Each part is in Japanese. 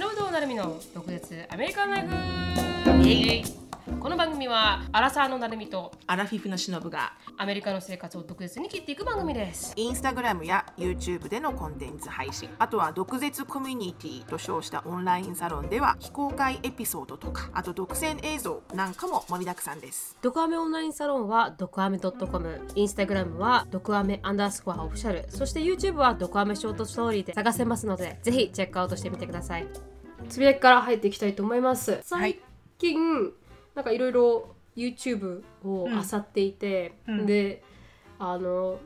忍と成美の独舌アメリカンライフこの番組はアラサーの成美とアラフィフのしのぶがアメリカの生活を独舌に切っていく番組です。インスタグラムや YouTube でのコンテンツ配信あとは毒舌コミュニティと称したオンラインサロンでは非公開エピソードとかあと独占映像なんかも盛りだくさんです。ドクアメオンラインサロンはドクアメ .com インスタグラムはドクアメアンダースコアオフィシャル。そして YouTube はドクアメショートストーリーで探せますのでぜひチェックアウトしてみてください。つぶやきから入っていきたいと思います。はい。最近なんかいろいろ YouTube を漁っていて、うん。であの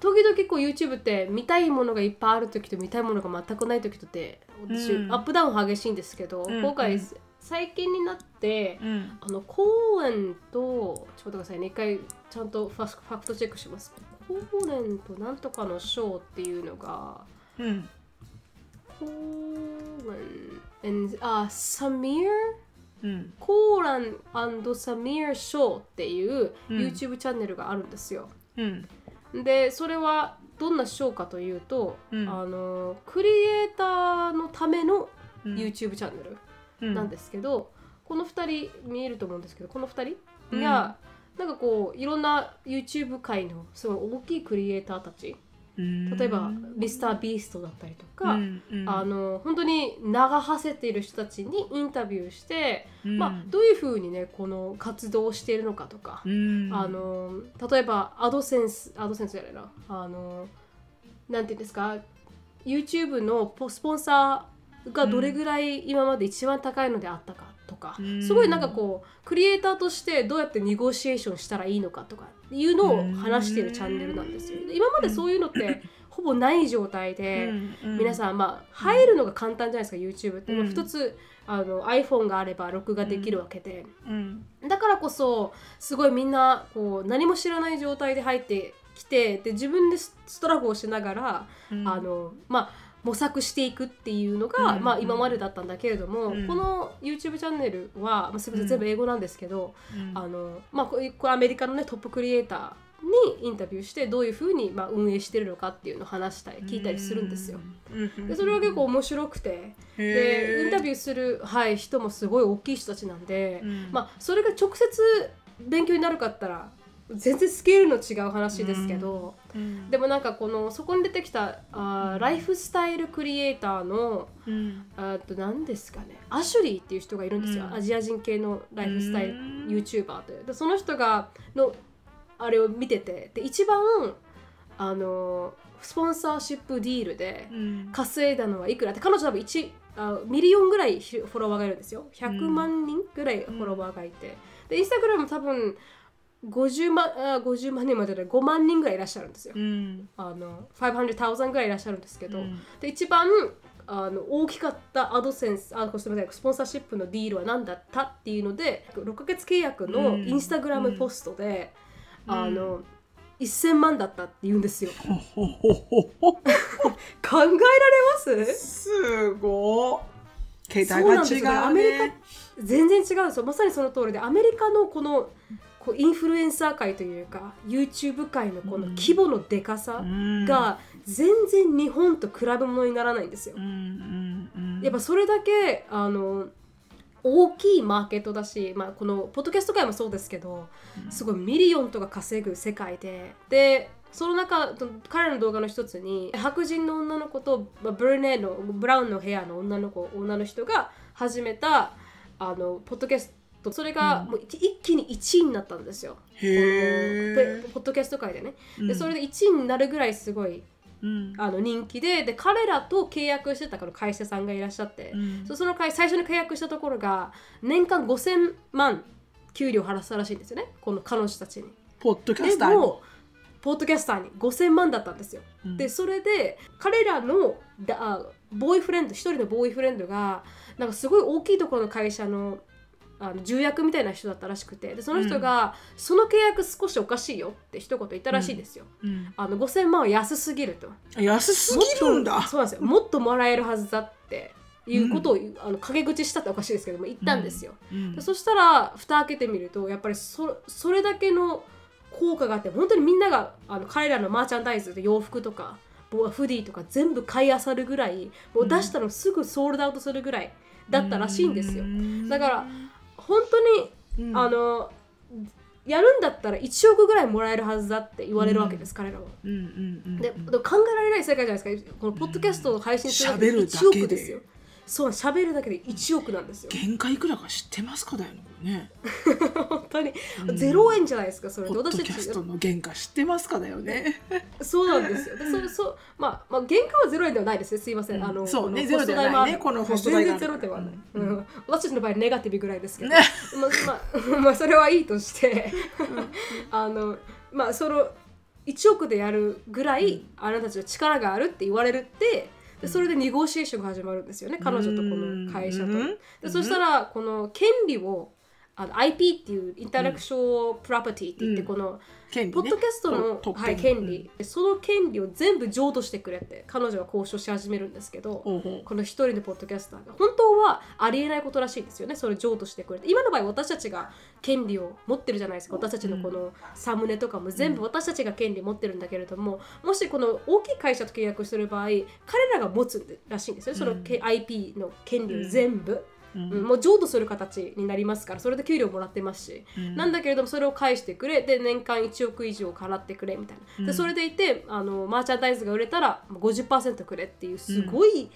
時々こう YouTube って見たいものがいっぱいある時と見たいものが全くない時とって私、うん。アップダウン激しいんですけど、うん。今回、うん。最近になって、うん。あの公園とちょっと待ってくださいね。一回ちゃんとファスファクトチェックします。公園となんとかのショーっていうのがうん。公園 and あサミーうん。コーランサミーショーっていううん。YouTube チャンネルがあるんですよ。うん。でそれはどんなショーかというと、うん。あのクリエイターのためのうん。YouTube チャンネルうん。なんですけど、この2人見えると思うんですけどこの2人が、なんかこういろんな YouTube 界のすごい大きいクリエイターたちうん例えばミスタービーストだったりとか、うんうん。あの本当に長はせている人たちにインタビューして、うん。まあ、どういうふうにねこの活動をしているのかとか、うん。あの例えばアドセンスアドセンスじゃないな。あのなんていうんですか YouTube のポスポンサーがどれぐらい今まで一番高いのであったかとか、うん。すごいなんかこうクリエイターとしてどうやってネゴシエーションしたらいいのかとかいうのを話しているチャンネルなんですよ。で今までそういうのってほぼない状態で、皆んさんまあ入るのが簡単じゃないですか YouTube って、うん。一つあの iPhone があれば録画できるわけで、うん。だからこそすごいみんなこう何も知らない状態で入ってきてで自分でスストラグをしながら、うん。あのまあ模索していくっていうのが、うんまあ、今までだったんだけれども、うん。この YouTube チャンネルは、まあ、全て全部英語なんですけど、うん。あのまあ、これアメリカの、ね、トップクリエイターにインタビューしてどういうふうに、まあ、運営してるのかっていうのを話したり聞いたりするんですよ。うん。でそれは結構面白くてでインタビューする、はい、人もすごい大きい人たちなんで、うん。まあ、それが直接勉強になるかったら全然スケールの違う話ですけど、うん。でもなんかこのそこに出てきたあーライフスタイルクリエイターのうん。あと何ですかねアシュリーっていう人がいるんですよ、うん。アジア人系のライフスタイルうん。YouTuber という。でその人がのあれを見ててで一番あの sponsorship deal でうん。稼いだのはいくら？って彼女多分1あ million ぐらいフォロワーがいるんですよ。100万人ぐらいフォロワーがいて、でインスタグラム多分50万あ50万人までで5万人ぐらいいらっしゃるんですよ、うん。あの500,000ぐらいいらっしゃるんですけど、うん。で一番あの大きかったアドセンスあすみません sponsorship の deal は何だったっていうので6ヶ月契約のうん。インスタグラム post で、うん。あの1000万だったって言うんですよ。考えられます？すごい。桁そうが違なんですよ。うアメリカね全然違うんですよ。まさにその通りでアメリカのこのこうインフルエンサー界というか YouTube 界のこの規模のでかさうん。が全然日本と比べ物にならないんですよ。やっぱそれだけあの大きいマーケットだし、まあ、このポッドキャスト界もそうですけどすごい million とか稼ぐ世界ででその中彼らの動画の一つに白人の女の子とまあ brunette のブラウンのヘアの女の子女の人が始めたあのポッドキャストそれがもう一一気に1位になったんですよ。へえポポッドキャスト界でね。うん。でそれで1位になるぐらいすごいうん。あの人気でで彼らと契約してたこの会社さんがいらっしゃって、うん。そその会最初に契約したところが年間5000万給料払ったらしいんですよね。この彼女たちに。ポッドキャでスターに？もポッドキャスターに5000万だったんですよ。うん。でそれで彼らのボーイフレンド一人のボーイフレンドがなんかすごい大きいところの会社のあの重役みたいな人だったらしくてでその人が、その契約少しおかしいよって一言言ったらしいですよ。うん。あの5000万は安すぎると。安すぎるんだ。そうなんですよ。もっともらえるはずだっていうことを、あの陰口したっておかしいですけども言ったんですよ、うん。でそしたら蓋開けてみるとやっぱりそそれだけの効果があって本当にみんながあの彼らのマーチャンダイズで洋服とかボフディとか全部買い漁るぐらいもう出したのすぐソールドアウトするぐらいだったらしいんですよ。だから本当に、うん。あのやるんだったら1億ぐらいもらえるはずだって言われるわけです、彼らは。うんうんうんで考えられない世界じゃないですか。このポッドキャストを配信するだけで喋るだ1けで。億ですよそう喋るだけで1億なんですよ。限界いくらか知ってますかだよね 本当に、うん。0円じゃないですかそれ。ポッド私たちキャストの原価知ってますかだよね。そうなんですよ。でそそうまあまあ原価は0円ではないですね。すいません、うん。あのそうねゼロではないねこのホスト代が。ある全然ゼロではない、うん。うん。私たちの場合ネガティブぐらいですけど、ね。まあまあまあそれはいいとして。あのまあその1億でやるぐらいあなたたちは力があるって言われるってでそれでネゴシエーションが始まるんですよね。彼女とこの会社と。うん。でそしたらこの権利をあの IP っていうインタラクションプロパティって言ってうん。このね。ポッドキャストの、はい、特権。権利、その権利を全部譲渡してくれって彼女は交渉し始めるんですけど、ほうほう。この一人のポッドキャスターが本当はありえないことらしいんですよね。それ譲渡してくれて。今の場合私たちが権利を持ってるじゃないですか。私たちのこのサムネとかも全部私たちが権利持ってるんだけれどももしこの大きい会社と契約する場合彼らが持つらしいんですよそのけ IP の権利を全部、うんうん。もう譲渡する形になりますからそれで給料もらってますし、うん。なんだけれどもそれを返してくれで年間1億以上払ってくれみたいな、でそれでいてあの merchandise が売れたら50%くれっていうすごい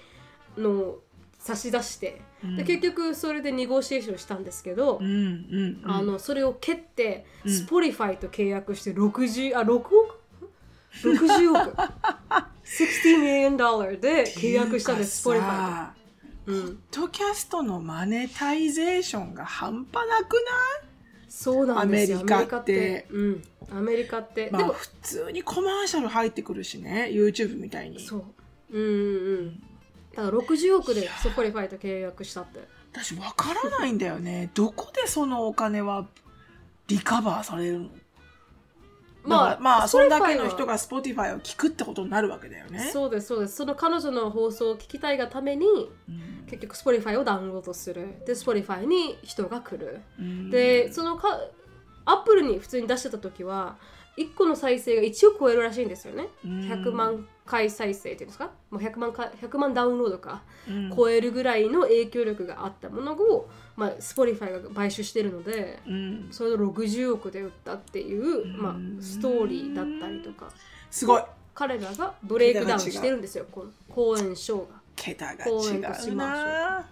のを差し出して、で結局それでネゴシエーションしたんですけど、うんうんうん。あのそれを蹴って、うん。 Spotify と契約して60あ6億？60億。60 million dollar で契約したんです Spotify さと。うん。ポッドキャストの monetization が半端なくそうなんですよ。アメリカって。うん。アメリカって、でも普通にコマーシャル入ってくるしね YouTube みたいに。そう。うんうんうん。だから60億で Spotify と契約したって。私わからないんだよね。どこでそのお金はリカバーされるの？まあまあそんだけの人がが Spotify を聞くってことになるわけだよね。そうですそうです。その彼女の放送を聞きたいがためにうん。結局 Spotify をダウンロードする。で Spotify に人が来る。うん。でそのかアップルに普通に出してた時は1個の再生が1億超えるらしいんですよね。うん。100万回再生っていうんですか？もう100万か100万ダウンロードかうん。超えるぐらいの影響力があったものを、まあ、Spotify が買収してるのでうん。それを60億で売ったっていう、まうん。あ、ストーリーだったりとか。すごい。彼らがブレイクダウンしてるんですよこの講演ショーが。桁が違うしまな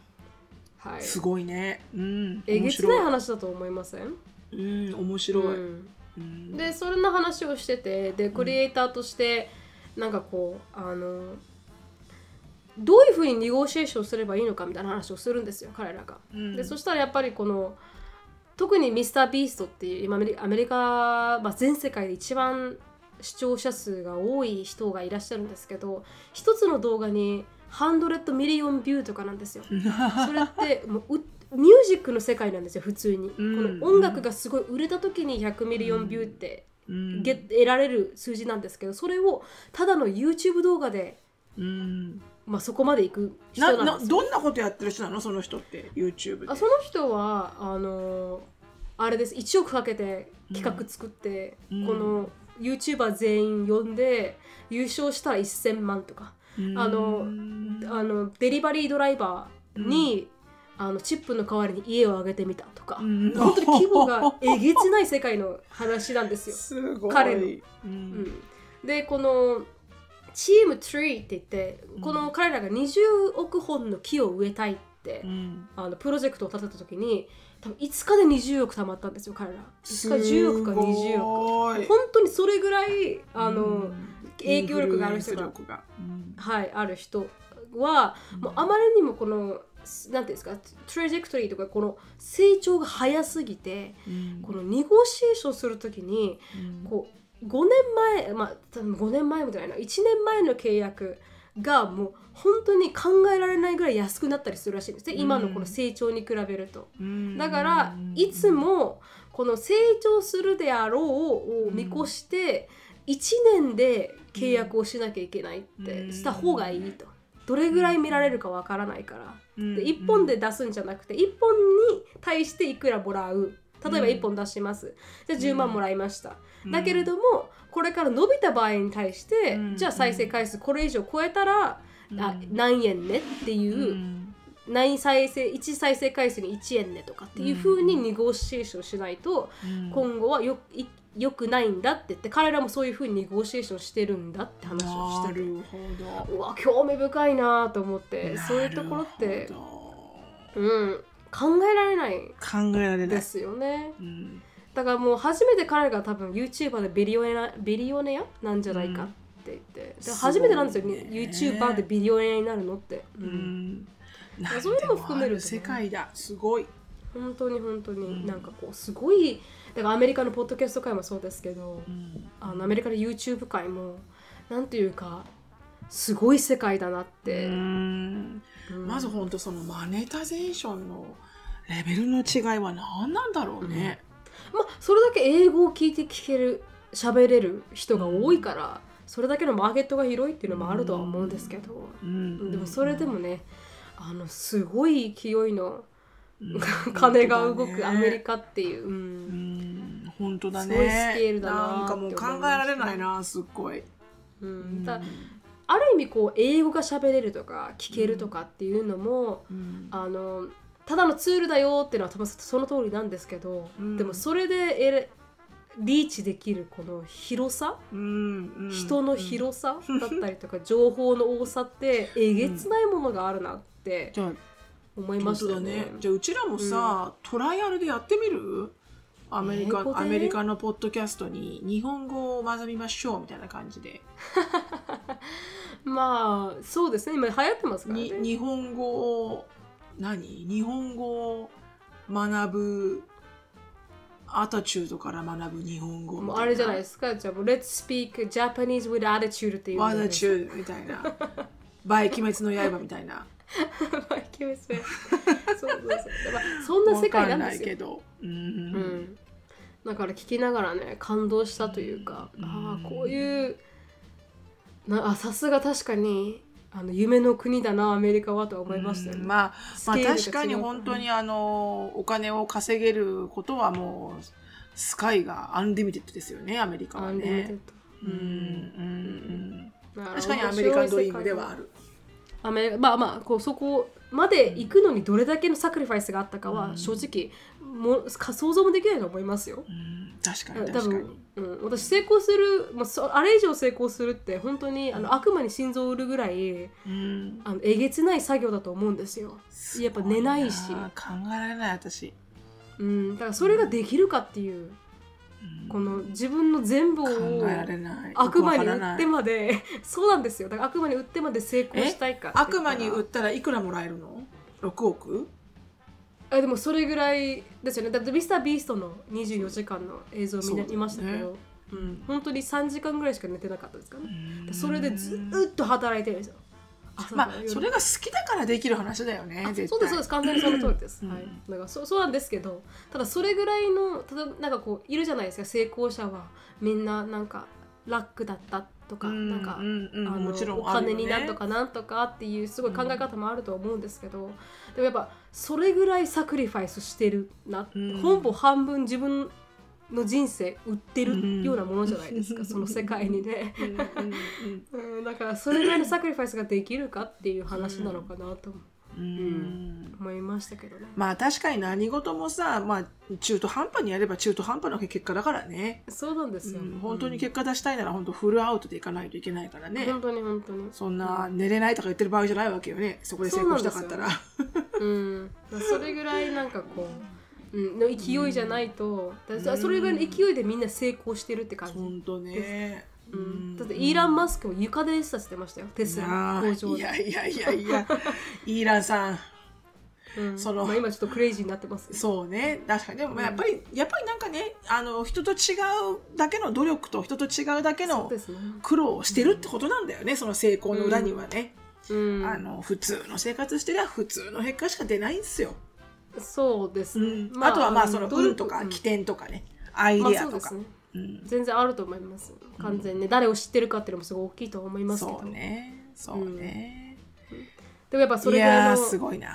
はい、すごいね。うん。えげつない話だと思いません、うん面白い、うんうんでそんな話をしててでクリエイターとしてなんかこうあのどういうふうにネゴシエーションすればいいのかみたいな話をするんですよ彼らが。うんでそしたらやっぱりこの特にミスタービーストっていう今アメリカ、まあ、全世界で一番視聴者数が多い人がいらっしゃるんですけど一つの動画に100ミリオンビューとかなんですよ。それってもううミュージックの世界なんですよ普通に、うん。この音楽がすごい売れた時に100ミリオンビューってうん。ゲ得られる数字なんですけどそれをただの YouTube 動画で、うん。まあ、そこまでいく人ななんですどんなことやってる人なの？その人って YouTube で。あその人はあのあれです。1億かけて企画作って、うん。この YouTuber 全員呼んで優勝したら1000万とか、うん。あのあのデリバリードライバーに、あのチップの代わりに家をあげてみたとか、うん。本当に規模がえげつない世界の話なんですよ。す彼の。ううん。ん、でこのチームトリーって言ってこの彼らが20億本の木を植えたいって、うん。あのプロジェクトを立てた時に多分5日で20億貯まったんですよ彼ら。5日10億か20億億本当にそれぐらいあの、影響力がある人が。うん。はいある人は、もうあまりにもこのなんていうんですかトラジェクトリーとかこの成長が早すぎてうん。このネゴシエーションするときにうん。こう5年前まあ多分5年前みたいな1年前の契約がもう本当に考えられないぐらい安くなったりするらしいんですね、今のこの成長に比べると。うん。だからいつもこの成長するであろうを見越して1年で契約をしなきゃいけないってした方がいいと。どれぐらい見られるかわからないから。うん。で1本で出すんじゃなくて1本に対していくらもらう。例えば1本出します。じゃあ10万もらいました、だけれどもこれから伸びた場合に対して、うん。じゃあ再生回数これ以上超えたら、あ何円ねっていう、うん。何再生1再生回数に1円ねとかっていうふうにネゴシエーションしないと、うん。今後はよい良くないんだって言って彼らもそういうふうにネゴシエーションしてるんだって話をしてる。うわ興味深いなと思ってそういうところってうん考えられないど考えられない。ですよね。うん。だからもう初めて彼が多分 YouTuber でビリオネアビリオネアなんじゃないかって言って、で初めてなんですよ、ね。YouTuber でビリオネアになるのって、ううん。んなんそういうのも含めるとね。世界だ。すごい。本当に本当に、うん。なんかこうすごいだからアメリカのポッドキャスト界もそうですけど、うん。あのアメリカの YouTube 界もなんていうかすごい世界だなって、うん。うん。まず本当そのマネタゼーションのレベルの違いは何なんだろうね。まあそれだけ英語を聞いて聞ける喋れる人が多いから、それだけのマーケットが広いっていうのもあるとは思うんですけど、うん。でもそれでもねあのすごい勢いのうん金が動くアメリカ。カっていう、う本当だね。すごいスケールだななんかもう考えられないなすっごい。うん。だある意味こう英語が喋れるとか聞けるとかっていうのも、うん。あのただのツールだよっていうのは多分その通りなんですけど、うん。でもそれでリーチできるこの広さ、うんうん。人の広さだったりとか情報の多さってえげつないものがあるなってじゃあ思いましたよ本当だね。じゃあうちらもさ、トライアルでやってみる？アメリカアメリカのポッドキャストに日本語を学びましょうみたいな感じで。まあそうですね。今流行ってますからね。に。日本語を何？日本語を学ぶアタチュードから学ぶ日本語みたいな。もうあれじゃないですか。じゃあもう Let's speak Japanese with attitude っていうアタチュードみたいな。by 鬼滅の刃みたいな by キュース。そうそうそう。まあそんな世界なんですよ。わかんないけど。うん。うん、だから聞きながらね感動したというか、うん。ああこういうなあさすが確かにあの夢の国だなアメリカはとは思いましたよね、うん。まあ、まあ確かに本当にあのお金を稼げることはもう sky が unlimited ですよねアメリカはね。ド。うん。うん。うん。だら確かにアメリカンドリームではある。アメリカまあまあこうそこまで行くのにどれだけのサクリファイスがあったかは正直もうか想像もできないと思いますよ。うん確かに多確かに分、。うん、私成功する、まあ、そあれ以上成功するって本当にあの悪魔に心臓を売るぐらいうんあのえげつない作業だと思うんですよ。やっぱ寝ないし考えられない私。うん、だからそれができるかっていううんこの自分の全部考を。悪魔に売ってまで そうなんですよ。だから悪魔に売ってまで成功したいか悪魔に売ったらいくらもらえるの ?6 億？あでもそれぐらいですよね。だってミスタービーストの24時間の映像を見,、見ましたけど、うん、本当に3時間ぐらいしか寝てなかったですからね。うん。それでずっと働いてるんですよ。朝まあそれが好きだからできる話だよねそうですそうです。完全にその通りです、うん。はい、だからそそうなんですけどただそれぐらいのただなんかこういるじゃないですか。成功者はみんななんかラックだったとか、うんなんか、あのもちろんお金になんとかなんとかっていうすごい考え方もあると思うんですけど、でもやっぱそれぐらいサクリファイスしてるな、うんほぼ半分自分の人生売ってうん。るようなものじゃないですか、その世界にね。うんうんうんうん、だからそれぐらいのサクリファイスができるかっていう話なのかなとうん。思いましたけどね。まあ確かに何事もさ、まあ、中途半端にやれば中途半端な結果だからね、そうなんですよ。うん本当に結果出したいなら本当フルアウトでいかないといけないからね、本当に本当に。そんな寝れないとか言ってる場合じゃないわけよね。そこで成功したかったら。うん、それぐらいなんかこう、うん、の勢いじゃないと、だからそれぐらいの勢いでみんな成功してるって感じ。本当ね、うん、だってイーラン・マスクも床でさせてましたよ、テスラ工場で。いやいやいやいや。イーランさん。うん。そのまあ、今ちょっとクレイジーになってますけど。そうね。確かに。でもまあやっぱり、やっぱりなんかねあの人と違うだけの努力と人と違うだけの。苦労をしてるってことなんだよね、その成功の裏にはね、うん、あの普通の生活してりゃ普通の結果しか出ないんですよ、そうですね。あとはまあその運とかうん。起点とかね、アイまあデアとか、そうですね。うん全然あると思います。完全にね、誰を知ってるかっていうのもすごい大きいと思いますけど。そうねそうね、でもやっぱそれぐらいのすごいな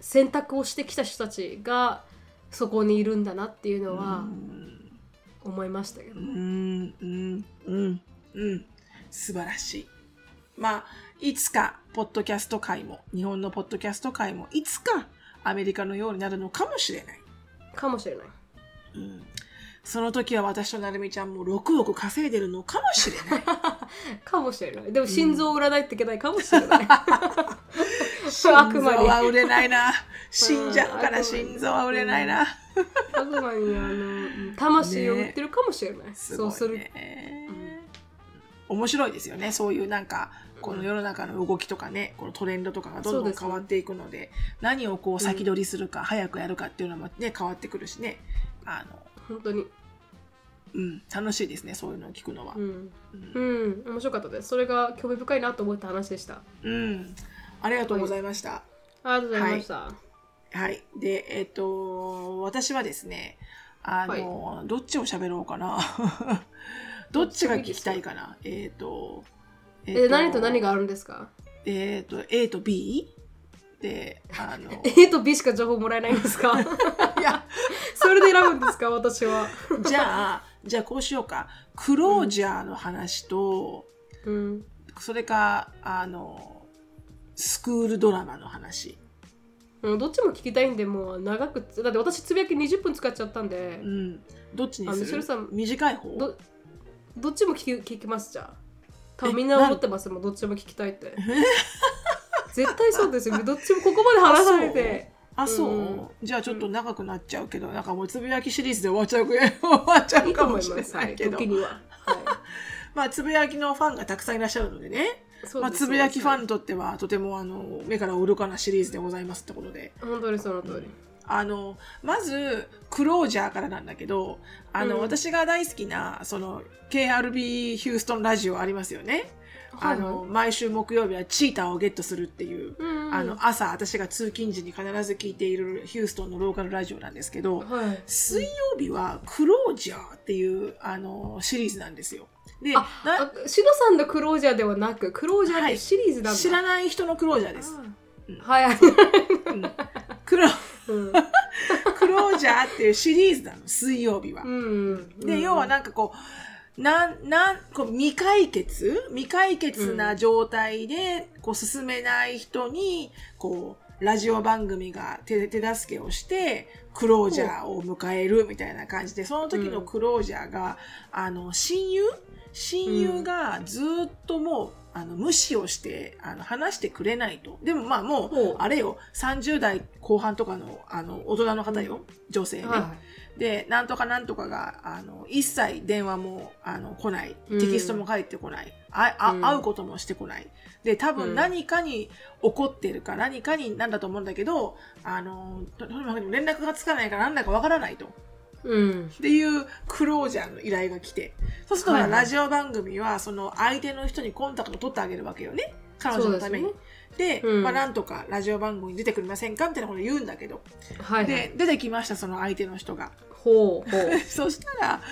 選択をしてきた人たちがそこにいるんだなっていうのは、思いましたけど、うん、うん、うん、うん。素晴らしい。まあ、いつか、ポッドキャスト界も、日本のポッドキャスト界も、いつか、アメリカのようになるのかもしれない。かもしれないうん。その時は私となるみちゃんも6億稼いでるのかもしれない。かもしれないでも心臓を売らないといけないかもしれない、心臓は売れないな。死んじゃうから心臓は売れないな。悪魔にあの魂を売ってるかもしれない、すごいそうする、ね。面白いですよね。そういうなんか、この世の中の動きとかね、このトレンドとかがどんどん変わっていくので、何をこう先取りするか、早くやるかっていうのもね、変わってくるしね。あの、本当にうん、楽しいですね、そういうのを聞くのはう。ん、うん、面白かったですそれが興味深いなと思った話でしたうん。ありがとうございました。ありがとうございました、はい。で、えっ、と、私はですね、あの、どっちを喋ろうかな。どっちが聞きたいかな。えっ、と、ええ何と何があるんですか？えっ、と、A と B? で、あの、A と B しか情報もらえないんですか？いや、それで選ぶんですか？私は、じゃあ、じゃあこうしようか。クロージャーの話と、うん、それか、あの、スクールドラマの話。うんどっちも聞きたいんでもう長くだって私つぶやき20分使っちゃったんで。う、ん。どっちにする？あミシェルさん短い方？どどっちも聞き聞きますじゃあ。多分みんな思ってますもんどっちも聞きたいって。絶対そうですよどっちもここまで話されてあ、そう、うんじゃあちょっと長くなっちゃうけど、なんかもうつぶやきシリーズで終わっちゃう、終わっちゃうかもしれないけど。時には、は まあ、つぶやきのファンがたくさんいらっしゃるのでね。まあ、つぶやきファンにとっては、とてもあの、目から愚かなシリーズでございますってことで。本当にその通り、あの、まず、クロージャーからなんだけど、あの、うん私が大好きな、その、KRB ヒューストンラジオありますよね。あの、毎週木曜日はチーターをゲットするっていう、うんうん。あの、朝、私が通勤時に必ず聞いているヒューストンのローカルラジオなんですけど、はい。水曜日はクロージャーっていう、あの、シリーズなんですよ。で、シノさんのクロージャーではなくクロージャーってシリーズなんだ、知らない人のクロージャーです。うん。あはいはい、うん。クロ、うん。クロージャーっていうシリーズなの、水曜日は。うん、で、要はなんかこう、なん、なん、こう未解決？未解決な状態で、こう進めない人に、こう、ラジオ番組が手手助けをして、クロージャーを迎えるみたいな感じで、その時のクロージャーが、あの、親友？親友がずっともう、あの、無視をして、あの、話してくれないと。でもまあもほう。う、あれよ、30代後半とかの、あの、大人の方よ、女性ね。はで、なんとかなんとかが、あの、一切電話も、あの、来ない。うんテキストも返ってこない。あ、あ、うん会うこともしてこない。で、多うん分何かに怒ってるか、何かになんだと思うんだけど、あの、ととにかく連絡がつかないからなんだかわからないと。い、うんっていうクロージャーの依頼が来て。そうすると、ラジオ番組は、その相手の人にコンタクトを取ってあげるわけよね。彼女のために。そうん。まあ、なんとかラジオ番組に出てくれませんかみたいなこと言うんだけど。はいはい。で、出てきました、その相手の人が。ほうほう。そしたら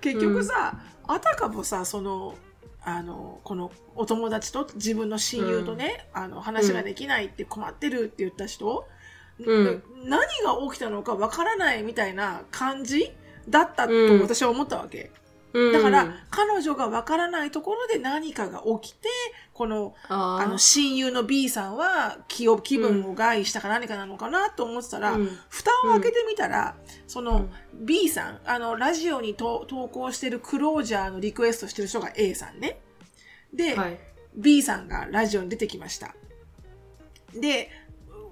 結局さ、あたかもさそのあのこのお友達と自分の親友とね、あの話ができないって困ってるって言った人、うん。何が起きたのかわからないみたいな感じだったとうん。私は思ったわけ。うん。だから、彼女がわからないところで何かが起きて、この、あの、親友の B さんは気を、気分を害したか何かなのかなと思ってたら、うん。蓋を開けてみたら、その、うん B さん、あの、ラジオにと投稿してるクロージャーのリクエストしてる人が A さんね。で、はい。B さんがラジオに出てきました。で、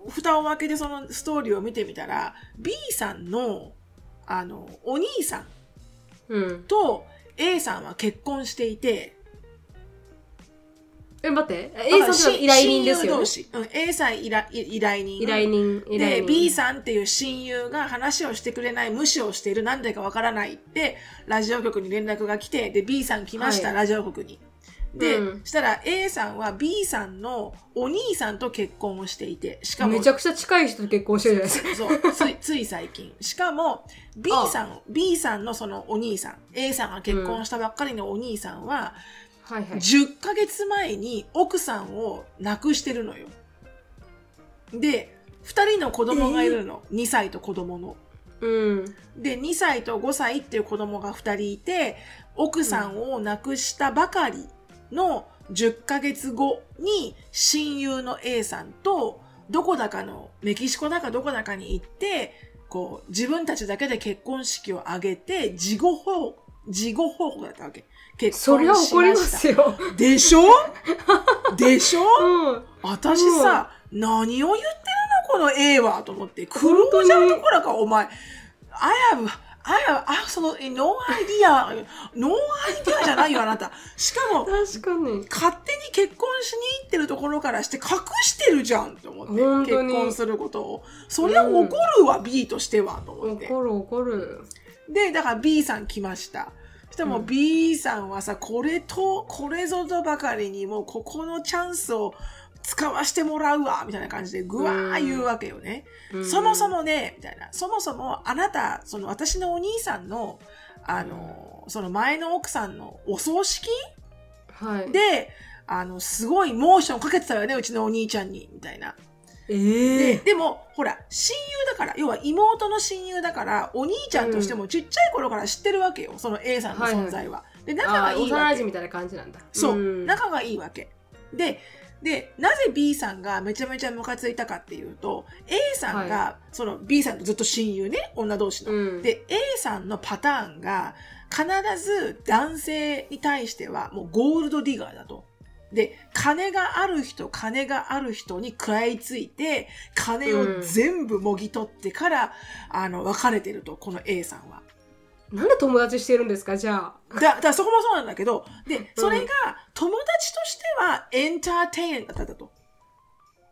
蓋を開けてそのストーリーを見てみたら、B さんの、あの、お兄さん。と A さんは結婚していて、え待って A さんの依頼人ですよ、ね？うん、A さん依頼依頼人。依頼人で、人 B さんっていう親友が話をしてくれない、無視をしている、なんでかわからないって、ラジオ局に連絡が来て、で、B さん来ました、はいラジオ局に。で、うんしたら A さんは B さんのお兄さんと結婚をしていて、しかも、めちゃくちゃ近い人と結婚してるじゃないですかそう、つい、つい最近。しかも、B さん、B さんのそのお兄さん、A さんが結婚したばっかりのお兄さんは、はいはい10ヶ月前に奥さんを亡くしてるのよ。で、2人の子供がいるの。2歳と子供の。うんで、2歳と5歳っていう子供が2人いて、奥さんを亡くしたばかりの10ヶ月後に親友の A さんとどこだかのメキシコだかどこだかに行って、こう自分たちだけで結婚式を挙げて、事後報、事後報告だったわけ。結そりゃ婚し怒りまました。すよ。でしょ？でしょ？うん。私さ、何を言ってるの？この A はと思って。苦労じゃんどころか、お前。I have, I have absolutely no idea. No idea じゃないよ、あなた。しかも、確かに。勝手に結婚しに行ってるところからして隠してるじゃんと思って。結婚することを。そりゃ怒るわ、B としては、と思って。怒る怒る。で、だから B さん来ました。そしたらもう B さんはさ、これと、これぞとばかりにもうここのチャンスを使わしてもらうわ、みたいな感じでぐわー言うわけよね。うんそもそ。もね、みたいな。そもそもあなた、その私のお兄さんの、あの、その前の奥さんのお葬式はい。で、あの、すごいモーションかけてたよね、うちのお兄ちゃんに、みたいな。えで、えでも、ほら、親友だから、要は妹の親友だから、お兄ちゃんとしてもちっちゃい頃から知ってるわけよ、その A さんの存在は。で、仲ああ、がいいわけ。みたいな感じなんだ。そう、ん仲がいいわけ。で、で、なぜ B さんがめちゃめちゃムカついたかっていうと、A さんが、はその B さんとずっと親友ね、女同士の。うん。で、A さんのパターンが、必ず男性に対してはもうゴールドディガーだと。で、金がある人、金がある人に食らいついて、金を全部もぎ取ってから、あの、別れてると、この A さんは。なんで友達してるんですかじゃあ。だ、だそこもそうなんだけど、で、それが友達としてはエンターテインだったと。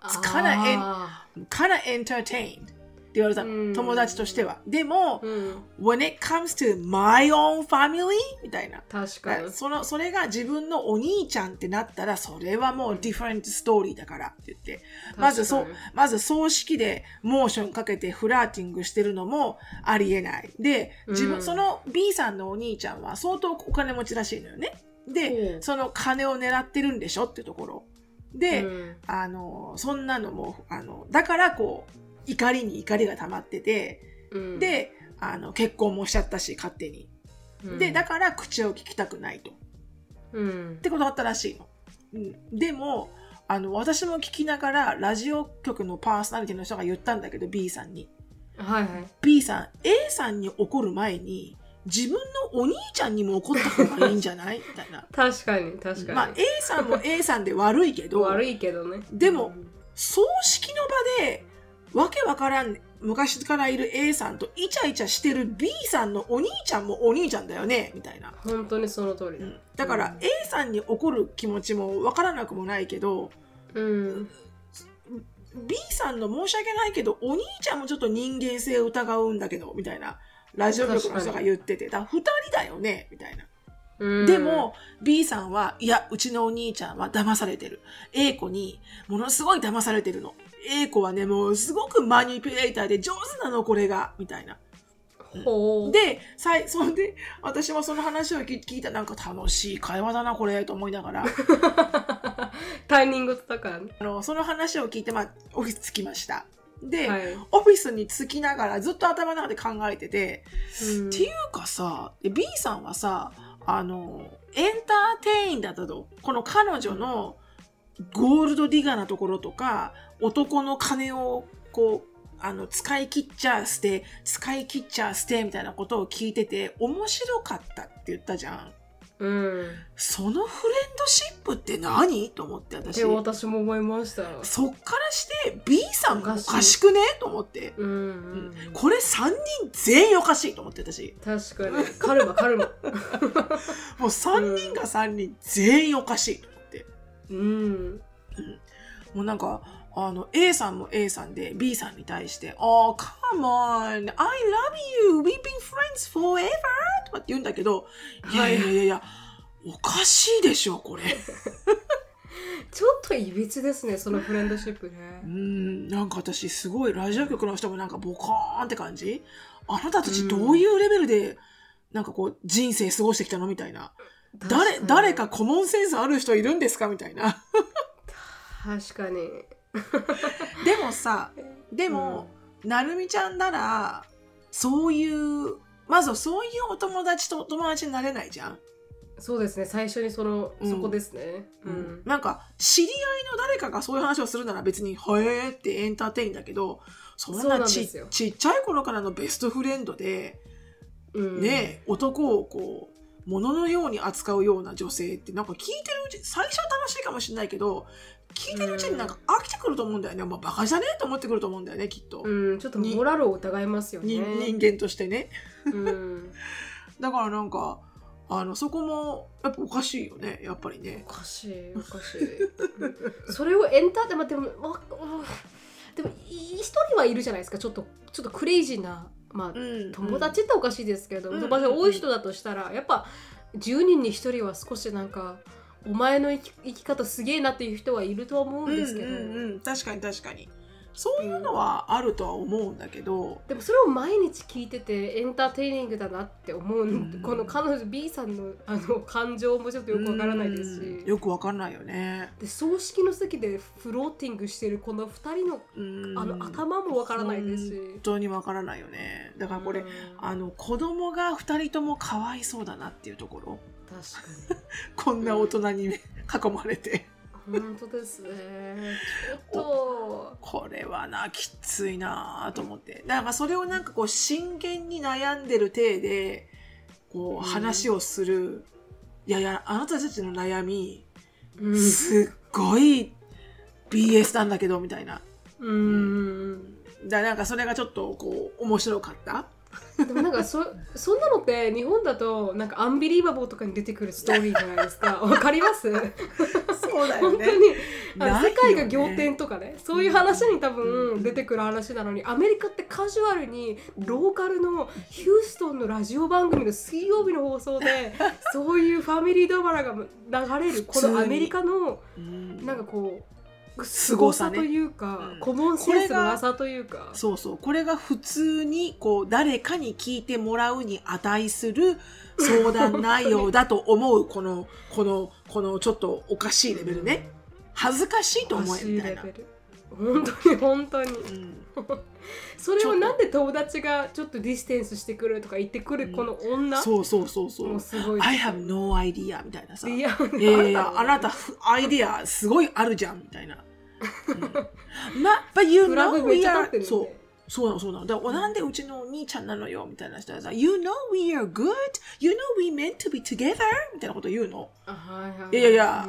かなりあかなエンターテイン言われたの。うん友達としては。でもー、うん。when it comes to my own family みたいな。確かに。その、それが自分のお兄ちゃんってなったら、それはもう different story だからって言って。まずそうまず葬式でモーションかけてフラーティングしてるのもありえない。で、自分、うんその B さんのお兄ちゃんは相当お金持ちらしいのよね。で、うんその金を狙ってるんでしょってところ。で、うんあの、そんなのも、あの、だからこう、怒りに怒りが溜まってて、うん、で、あの、結婚もしちゃったし、勝手に。うんで、だから口を聞きたくないと。うんっ。てことだったらしいの。うん、でも、あの、私も聞きながら、ラジオ局のパーソナリティの人が言ったんだけど、B さんに。はいはい。B さん、A さんに怒る前に、自分のお兄ちゃんにも怒った方がいいんじゃない？みたいな。確かに、確かに。まあ、A さんも A さんで悪いけど、悪いけどね。でも葬式の場で、わけわからん、昔からいる A さんとイチャイチャしてる B さんのお兄ちゃんもお兄ちゃんだよねみたいな。本当にその通りだ。うんだから、うん A さんに怒る気持ちもわからなくもないけど、うん。B さんの申し訳ないけど、お兄ちゃんもちょっと人間性を疑うんだけど、みたいな。ラジオ局の人が言ってて、だから二人だよね、みたいな。うんでも、、B さんは、いや、うちのお兄ちゃんは騙されてる。A 子に、ものすごい騙されてるの。A 子はね、もうすごくマニピュレーターで上手なの、これが。みたいな。で、さい、そんで、私もその話を聞聞いたなんか楽しい会話だな、これ、と思いながら。タイミングだからね。あの、その話を聞いて、まあ、オフィス着きました。で、はい。オフィスに着きながらずっと頭の中で考えてて、うんっていうかさ、で B さんはさ、あの、エンターテインだったと、この彼女のゴールドディガーなところとか、男の金をこう、あの、使い切っちゃ捨て、使い切っちゃ捨てみたいなことを聞いてて、面白かったって言ったじゃん。うん。そのフレンドシップって何？と思って私で、。私も思いました。そっからして B さんもおおかしくね？と思って。うんうん。これ3人全員おかしいと思って私。確かに。カルマ、カルマ。もう3人が3人全員おかしいと。うん。もうなんか、あの、A さんも A さんで B さんに対して、Oh, come on, I love you, we've been friends forever! とかって言うんだけど、いやいやいやいや、おかしいでしょ、これ。ちょっといびつですね、そのフレンドシップうね。ん、なんか私すごいラジオ局の人もなんかボカーンって感じあなたたちどういうレベルで、なんかこう人生過ごしてきたの？みたいな。誰、誰かコモンセンスある人いるんですか？みたいな。確かに。でもさ、でも、なるみちゃんなら、そういう、まずそういうお友達とお友達になれないじゃん。そうですね。最初にその、うん。そこですね。うん、なんか、知り合いの誰かがそういう話をするなら別に、へーってエンターテインだけど、そんなちっちゃい頃からのベストフレンドで、うん、ね、男をこう、物のように扱うような女性って、なんか聞いてるうち、最初は楽しいかもしれないけど、聞いてるうちになんか飽きてくると思うんだよね。まあ、バカじゃねえと思ってくると思うんだよね、きっと。うん、ちょっとモラルを疑いますよねに人間としてね。うん、だからなんか、あの、そこも、やっぱおかしいよね、やっぱりね。おかしいおかしいうんそれをエンターテインメントでもでもい一人はいるじゃないですかちょっとちょっとクレイジーなまあうん友達っておかしいですけど、うん友達が多い人だとしたらやっぱ10人に1人は少しなんかお前の生き生き方すげえなっていう人はいるとは思うんですけど、うんうんうん、確かに確かに。そういうのはあるとは思うんだけど、でもそれを毎日聞いててエンターテイニングだなって思う、うんこの彼女 B さんのあの感情もちょっとよくわからないですし、うんよくわかんないよね。で葬式の席でフローティングしてるこの2人のうんあの頭もわからないですし、本当にわからないよね。だからこれ、うんあの子供が2人ともかわいそうだなっていうところ。確か こんな大人に囲まれて。に本当ですねちょっとこれはな、きついなと思って。だからそれをなんかこう真剣に悩んでる体で、こう話をする。いやいや、あなたたちの悩み、うんすっごい BS なんだけど、みたいな。うんだなんかそれがちょっとこう面白かった。でもなんかそそんなのって日本だとなんかアンビリーバボーとかに出てくるストーリーじゃないですか。わかります？そうだ本当にあのね。世界が仰天とかねそういう話に多分出てくる話なのにアメリカってカジュアルにローカルのヒューストンのラジオ番組の水曜日の放送で そういうファミリードラマが流れるこのアメリカのうんなんかこう凄さというか、うんコモンセンスのなさというかそうそう。これが普通に、こう、誰かに聞いてもらうに値する相談内容だと思う、この、この、このちょっとおかしいレベルね。恥ずかしいと思え、みたいな。本当に本当にうんそれをなんで友達がちょっとディステンスしてくるとか言ってくるこの女、そうそうそうそうもう。すごい I have no idea みたいなさ。いいややいやいや、あなた、アイディアすごいあるじゃん、みたいな。うんま、but you know we are そう。そうなの、そうなの。だから、なんでうちのお兄ちゃんなのよみたいな人はさ、You know we are good? You know we meant to be together? みたいなこと言うの。いやいや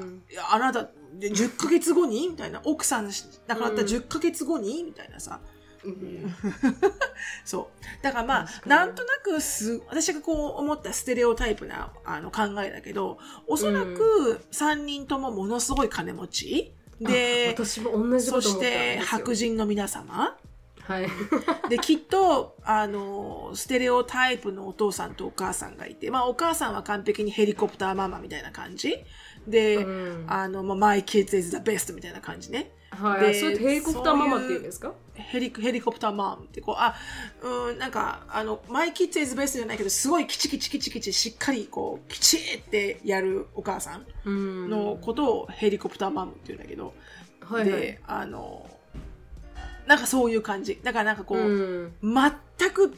あなた、で10ヶ月後に？みたいな。奥さん亡くなったうん10ヶ月後に？みたいなさ。うん そう。だからまあなんとなくす、私がこう思ったステレオタイプなあの考えだけど、おそらく3人ともものすごい金持ち。で、あ私も同じこそして白人の皆様。はいで、きっと、あの、ステレオタイプのお父さんとお母さんがいて、まあお母さんは完璧にヘリコプターママみたいな感じ。で、うんあの、まあ、My kids is the best みたいな感じね。はい。でそれってヘリコプターママっていうんですか？ヘリヘリコプターマンってこう、あ、うん、なんか、あの、マイキッズイズベストじゃないけど、すごいキチキチキチキチしっかりこう、きちってやるお母さんうん。のことをヘリコプターマムって言うんだけど、はいはい。で、あの、なんかそういう感じ。だからなんかこう、うん。全く違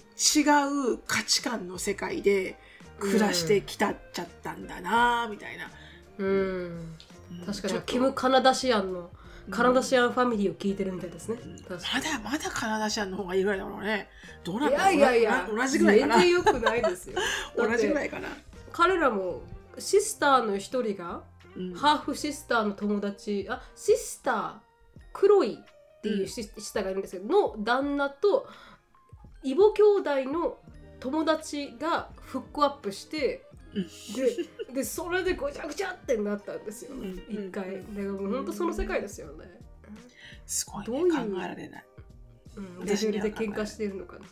う価値観の世界で暮らしてきたっちゃったんだなみたいな。うん。うん確かにキム・カナダシアンのカナダシアンファミリーを聞いてるみたいですね。まだまだカナダシャンの方がいいぐらいだろうね。どうないだろう。やいやいや。同同じぐらいかな。全。然良くないですよ。同じぐらいいかな。彼らもシスターの一人がうん。ハーフシスターの友達あシスタークロイっていうシ,、シスターがいるんですけどの旦那と異母兄弟の友達がフックアップしてうん。ででそれでごちゃごちゃってなったんですよ。うん一回。うんでも本当その世界ですよね、すごい、ね、どういう考えられない。うん、レベルで喧嘩してるのかな。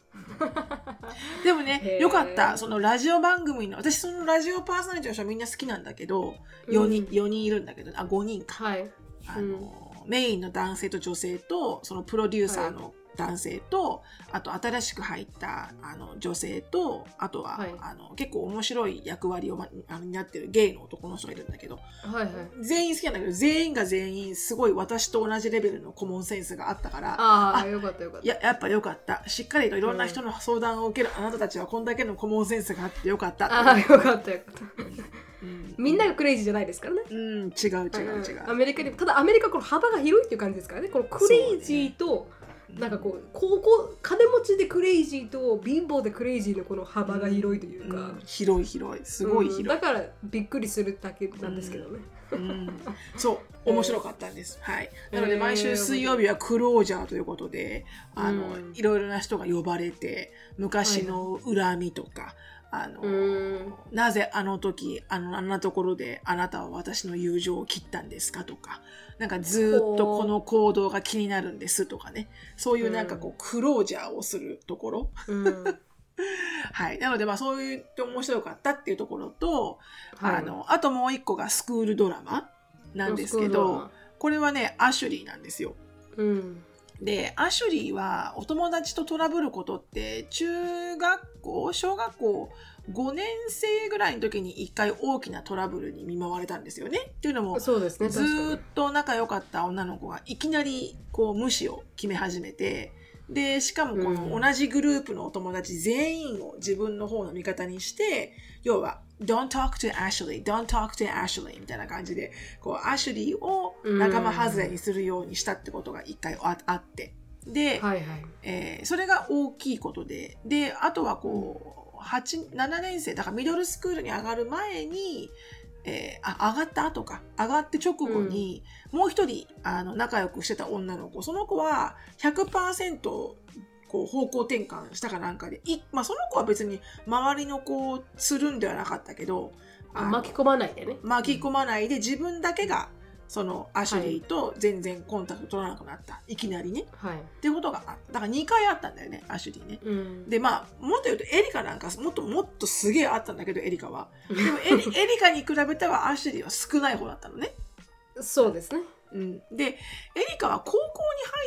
でもねよかった。そのラジオ番組の、私そのラジオパーソナリティの人はみんな好きなんだけど、4人、うん。4人いるんだけど、あ、5人か。はい。あの、メインの男性と女性と、そのプロデューサーの男性と、あと新しく入ったあの女性と、あとは、はい。あの結構面白い役割を、ま、あの担ってるゲイの男の人がいるんだけど、はいはい。全員好きなんだけど、全員が全員すごい私と同じレベルのコモンセンスがあったから、あああよかったよかった。や、やっぱよかった。しっかりといろんな人の相談を受ける、あなたたちはこんだけのコモンセンスがあってよかった。ああよかったよかった。うん。みんながクレイジーじゃないですからね。うん、違う違う違う。アメリカでただアメリカはこの幅が広いっていう感じですからね。このクレイジーと、なんかこう高校金持ちでクレイジーと貧乏でクレイジーのこの幅が広いというか、うん広い広い。すごいうん広い。だからびっくりするだけなんですけどね、うんそう、面白かったんです。はい。なので、えー毎週水曜日はクロージャーということで、あのうん、いろいろな人が呼ばれて、昔の恨みとか、あのうん、なぜあの時、あの、あんなところであなたは私の友情を切ったんですかとか、なんかずーっとこの行動が気になるんですとかね、そういうなんかこう、クロージャーをするところ。うん。はい。なので、まあそういうと面白かったっていうところと、はい。あの、あともう一個がスクールドラマなんですけど、これはね、アシュリーなんですよ。うん。で、アシュリーはお友達とトラブることって、中学校、小学校5年生ぐらいの時に一回大きなトラブルに見舞われたんですよね。っていうのも、そうですねずっと仲良かった女の子がいきなりこう無視を決め始めて、で、しかもこうんの同じグループのお友達全員を自分の方の味方にして、要は、don't talk to Ashley, don't talk to Ashley みたいな感じで、こう、アシュリーを仲間外れにするようにしたってことが一回ああって。で、にはいはいえーそれが大きいことで、で、あとはこう、8、7年生、だからミドルスクールに上がる前に、えーあ、上がった後か、上がって直後に、もう一人、あの、仲良くしてた女の子、その子は100%、こう、方向転換したかなんかで、い、まあ、その子は別に周りの子をつるんではなかったけど、巻き込まないでね。巻き込まないで自分だけが、その、アシュリーと全然コンタクト取らなくなった。いきなりね。はいっていうことがあった。だから2回あったんだよね、アシュリーね。うんで、まあ、もっと言うと、エリカなんか、もっともっとすげえあったんだけど、エリカは。でもエリ、エリカに比べては、アシュリーは少ない方だったのね。そうですねうん。で、エリカは高校に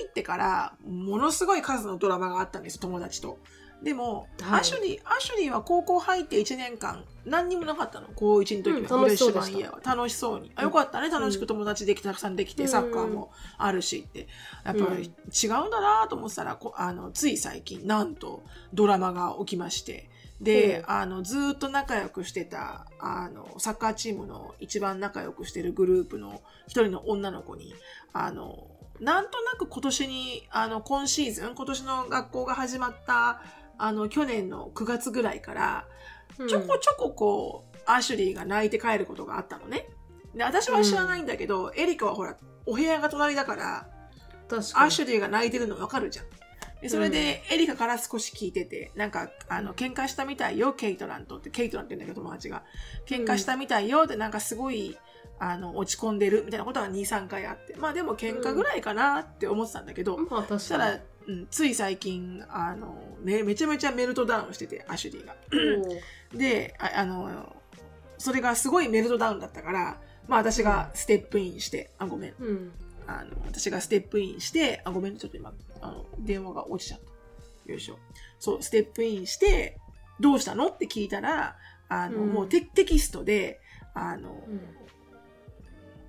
入ってから、ものすごい数のドラマがあったんです、友達と。でも、はいアシュリー、アシュリーは高校入って1年間、何にもなかったの。高1の時は。うん楽しそうでし楽しそうに。あ、よかったね。楽しく友達できたくさんできて、うんサッカーもあるしって。やっぱり違うんだなと思ってたら、こあの、つい最近、なんと、ドラマが起きまして。で、うんあの、ずーっと仲良くしてた、あの、サッカーチームの一番仲良くしてるグループの一人の女の子に、あの、なんとなく今年に、あの、今シーズン、今年の学校が始まった、あの、去年の9月ぐらいから、ちょこちょここう、アシュリーが泣いて帰ることがあったのね。で、私は知らないんだけど、エリカはほら、お部屋が隣だから、アシュリーが泣いてるのわかるじゃん。でそれで、エリカから少し聞いてて、なんか、あの、喧嘩したみたいよ、ケイトランとって、ケイトランって言うんだけど、友達が。喧嘩したみたいよって、なんかすごい、あの、落ち込んでるみたいなことは2、3回あって。まあでも喧嘩ぐらいかなって思ってたんだけど、まあ確かそしたら、うん、つい最近、あの、ね、めちゃめちゃメルトダウンしてて、アシュリーが。にで、ああの、それがすごいメルトダウンだったから、まあ私がステップインして、あ、ごめん。うんあの、私がステップインして、あ、ごめんね、ちょっと今、あの、電話が落ちちゃった。よいしょ。そう、ステップインして、どうしたのって聞いたら、あの、うんもうテテキストで、あの、うん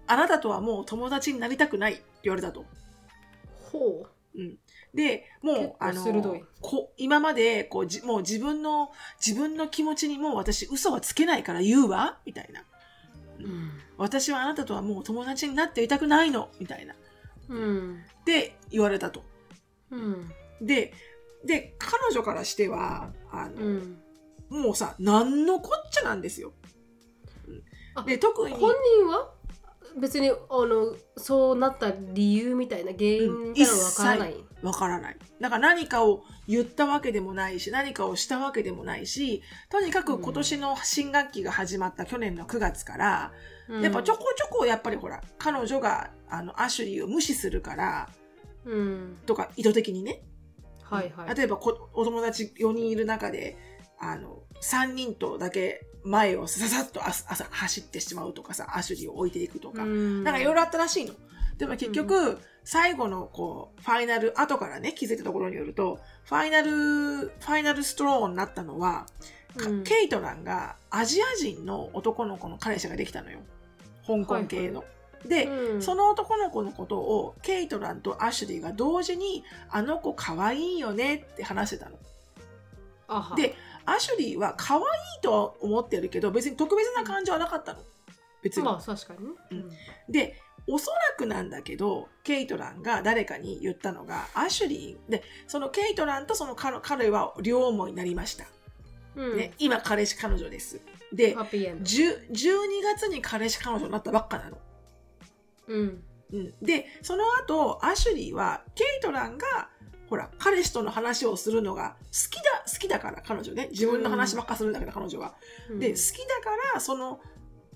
あなたとはもう友達になりたくないって言われたと。ほうん。で、も結う、あのこ今まで、こう、じもう自分の、自分の気持ちにもう私嘘はつけないから言うわみたいな。ううん私はあなたとはもう友達になっていたくないのみたいな。うんって言われたと。うんで、で、彼女からしては、あの、うんもうさ、何のこっちゃなんですよ。あで、特に、本人は？別にあのそうなった理由みたいな原因みたいなのわからない、わからない。だから何かを言ったわけでもないし、何かをしたわけでもないし、とにかく今年の新学期が始まった去年の9月から、うん。やっぱちょこちょこやっぱりほら、彼女があのアシュリーを無視するから、うん。とか意図的にね、はいはい。例えばこお友達4人いる中で、あの、3人とだけ前をささっと朝朝走ってしまうとかさ、アシュリーを置いていくとか、うん。なんかいろいろあったらしいの。でも結局、最後のこう、ファイナル、後からね、気づいたところによると、ファイナル、ファイナルストローになったのは、かうんケイトランがアジア人の男の子の彼氏ができたのよ。香港系の。で、うんその男の子のことをケイトランとアシュリーが同時にあの子可愛いよねって話してたの。でアシュリーは可愛いとは思ってるけど別に特別な感情はなかったの。別に。まあ確かにね。うんで、おそらくなんだけど、ケイトランが誰かに言ったのが、アシュリー、で、そのケイトランとその彼彼は両思いになりました。うん。ね、今彼氏彼女です。でハ、ッピーエンド。10 12月に彼氏彼女になったばっかなの。うん。うん、で、その後、アシュリーは、ケイトランが、ほら、彼氏との話をするのが好きだ、好きだから、彼女ね。自分の話ばっかするんだけど、彼女は。で、好きだから、その、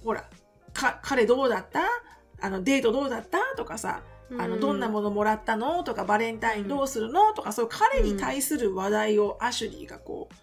ほら、か、彼どうだった？あの、デートどうだった？とかさ、あの、どんなものもらったの？とか、バレンタインどうするの？とか、そういう彼に対する話題をアシュリーがこう、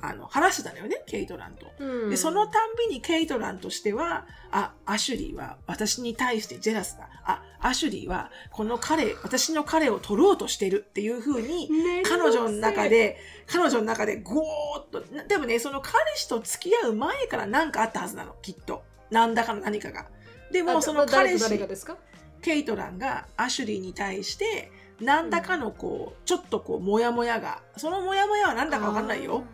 あの、話してたのよね、ケイトランと。うん、で、そのたんびにケイトランとしては、あ、アシュリーは私に対してジェラスだ。あ、アシュリーはこの彼、私の彼を取ろうとしてるっていう風に、彼女の中、で、彼女の中でゴーっと、なでもね、その彼氏と付き合う前から何かあったはずなの、きっと。何らかの何かが。でも、その彼氏が、ですか？ケイトランがアシュリーに対して、何らかのこう、ちょっとこう、モヤモヤが、そのモヤモヤは何だかわかんないよ。。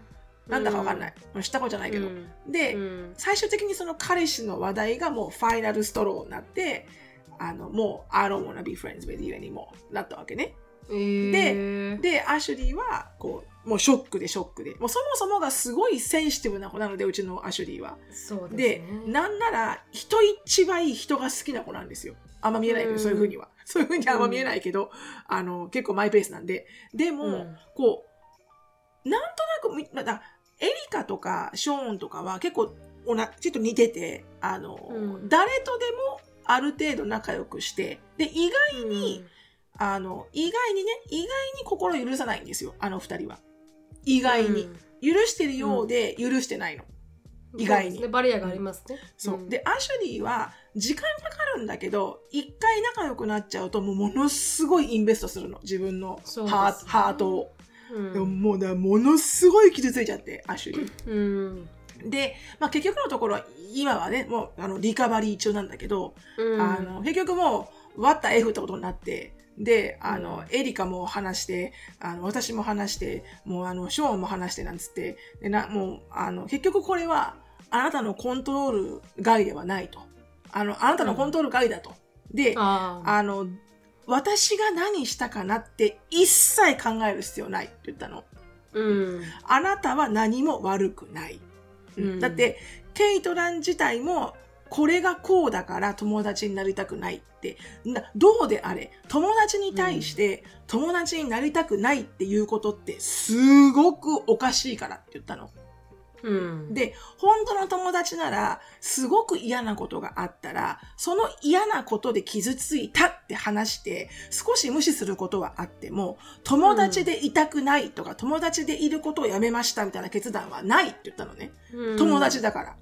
なんだかわかんない。知ったことじゃないけど。うんで、うん最終的にその彼氏の話題がもうファイナルストローになって、あの、もう、I don't wanna be friends with you anymore なったわけね。えー、で、アシュリーは、こう、もうショックでショックで。もうそもそもがすごいセンシティブな子なので、うちのアシュリーは。そうでね。なんなら、人一倍人が好きな子なんですよ。あんま見えないけど、うんそういうふうには。そういうふうにはあんま見えないけど、あの、結構マイペースなんで。でも、うんこう、なんとなくだ、エリカとかショーンとかは結構おな、ちょっと似てて、あの、うん誰とでもある程度仲良くして、で、意外に、うんあの、意外にね、意外に心許さないんですよ、あの二人は。意外に。許してるようで許してないの。意外にね、バリアがありますね。そう。んで、アシュリーは、時間かかるんだけど、一回仲良くなっちゃうと、もうものすごいインベストするの。自分のハー,、ハートを。うんでももうね、ものすごい傷ついちゃって、アシュリー。うんで、まあ結局のところ、今はね、もう、あの、リカバリー中なんだけど、うんあの、結局もう、割った F ってことになって、で、あの、エリカも話して、あの、私も話して、もうあの、ショーンも話してなんつって、で、な、もう、あの、結局これは、あなたのコントロール外ではないと。あの、あなたのコントロール外だと。で、あーあの、私が何したかなって一切考える必要ないって言ったの。うんあなたは何も悪くない。うんだって、ケイトラン自体も、これがこうだから友達になりたくないって、などうであれ、友達に対して友達になりたくないっていうことってすごくおかしいからって言ったの。うんで、本当の友達なら、すごく嫌なことがあったら、その嫌なことで傷ついたって話して、少し無視することはあっても、友達でいたくないとか、友達でいることをやめましたみたいな決断はないって言ったのね。うん友達だから。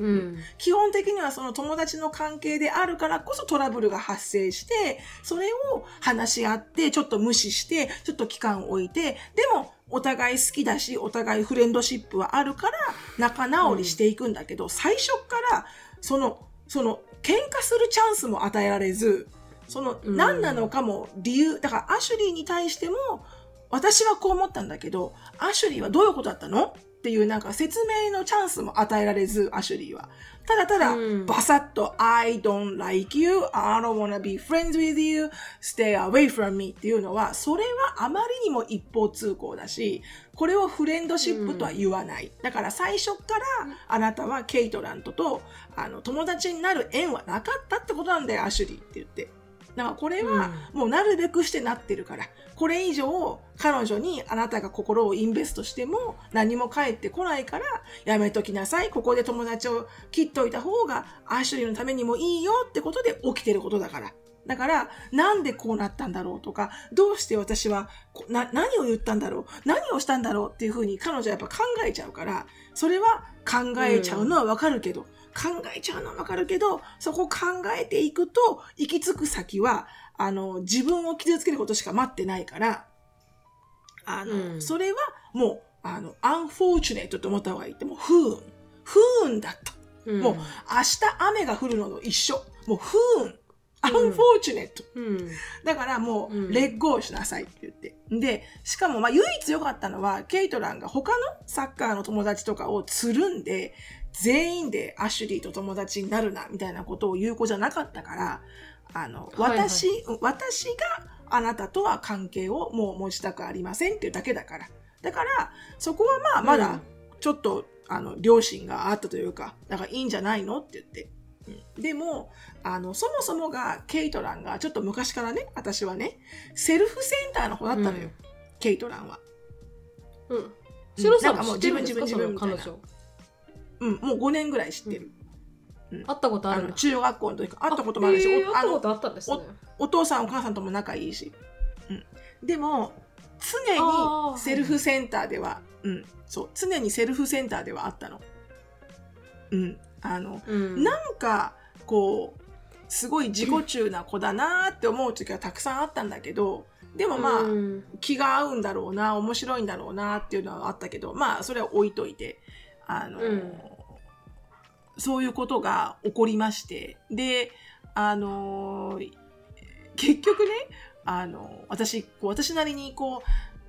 うん。基本的にはその友達の関係であるからこそトラブルが発生して、それを話し合って、ちょっと無視して、ちょっと期間を置いて、でもお互い好きだし、お互いフレンドシップはあるから仲直りしていくんだけど、最初からその、その喧嘩するチャンスも与えられず、そのうん。何なのかも理由、だからアシュリーに対しても、私はこう思ったんだけど、アシュリーはどういうことだったの？っていうなんか説明のチャンスも与えられず、アシュリーは。ただただ、うんバサッと、I don't like you, I don't wanna be friends with you, stay away from me っていうのは、それはあまりにも一方通行だし、これをフレンドシップとは言わない。だから最初から、あなたはケイトラントと、あの、友達になる縁はなかったってことなんだよ、アシュリーって言って。だからこれは、もうなるべくしてなってるから、これ以上彼女にあなたが心をインベストしても何も返ってこないからやめときなさい。ここで友達を切っといた方がアシュリーのためにもいいよってことで起きてることだから。だだから、なんでこうなったんだろうとか、どうして私はこな何を言ったんだろう何をしたんだろうっていうふうに彼女はやっぱ考えちゃうから、それは考えちゃうのはわかるけど、考えちゃうのはわかるけど、そこを考えていくと、行き着く先は、あの、自分を傷つけることしか待ってないから、あの、うんそれはもう、あの、unfortunate と思った方がいいって、もう不運。不運だった。うんもう明日雨が降るのと一緒。もう不運。unfortunate。うんだからもう、うんレッゴーしなさいって言って。で、しかもまあ唯一良かったのは、ケイトランが他のサッカーの友達とかをつるんで、全員でアシュリーと友達になるな、みたいなことを言う子じゃなかったから、あの、はいはい私、私があなたとは関係をもう持ちたくありませんっていうだけだから。だから、そこはまあまだうん、ちょっと、あの、両親があったというか、だからいいんじゃないのって言って。うんでも、あの、そもそもが、ケイトランが、ちょっと昔からね、私はね、セルフセンターの方だったのよ、うんケイトランは。うん。シロさんも自分自分その彼女。うん、もう5年ぐらい知ってる。会ったことある中学校の時会ったこともあるし、へーおあの会ったことあったんですね。お父さんお母さんとも仲いいし。うん。でも、常にセルフセンターでは、うん、そう、常にセルフセンターではあったの。うん。あの、うん。なんか、こう、すごい自己中な子だなーって思う時はたくさんあったんだけど、でもまあ、うん気が合うんだろうな、面白いんだろうなっていうのはあったけど、まあ、それは置いといて、あの、うんそういうことが起こりまして、で、あの、結局ね、あの、私、こう私なりにこ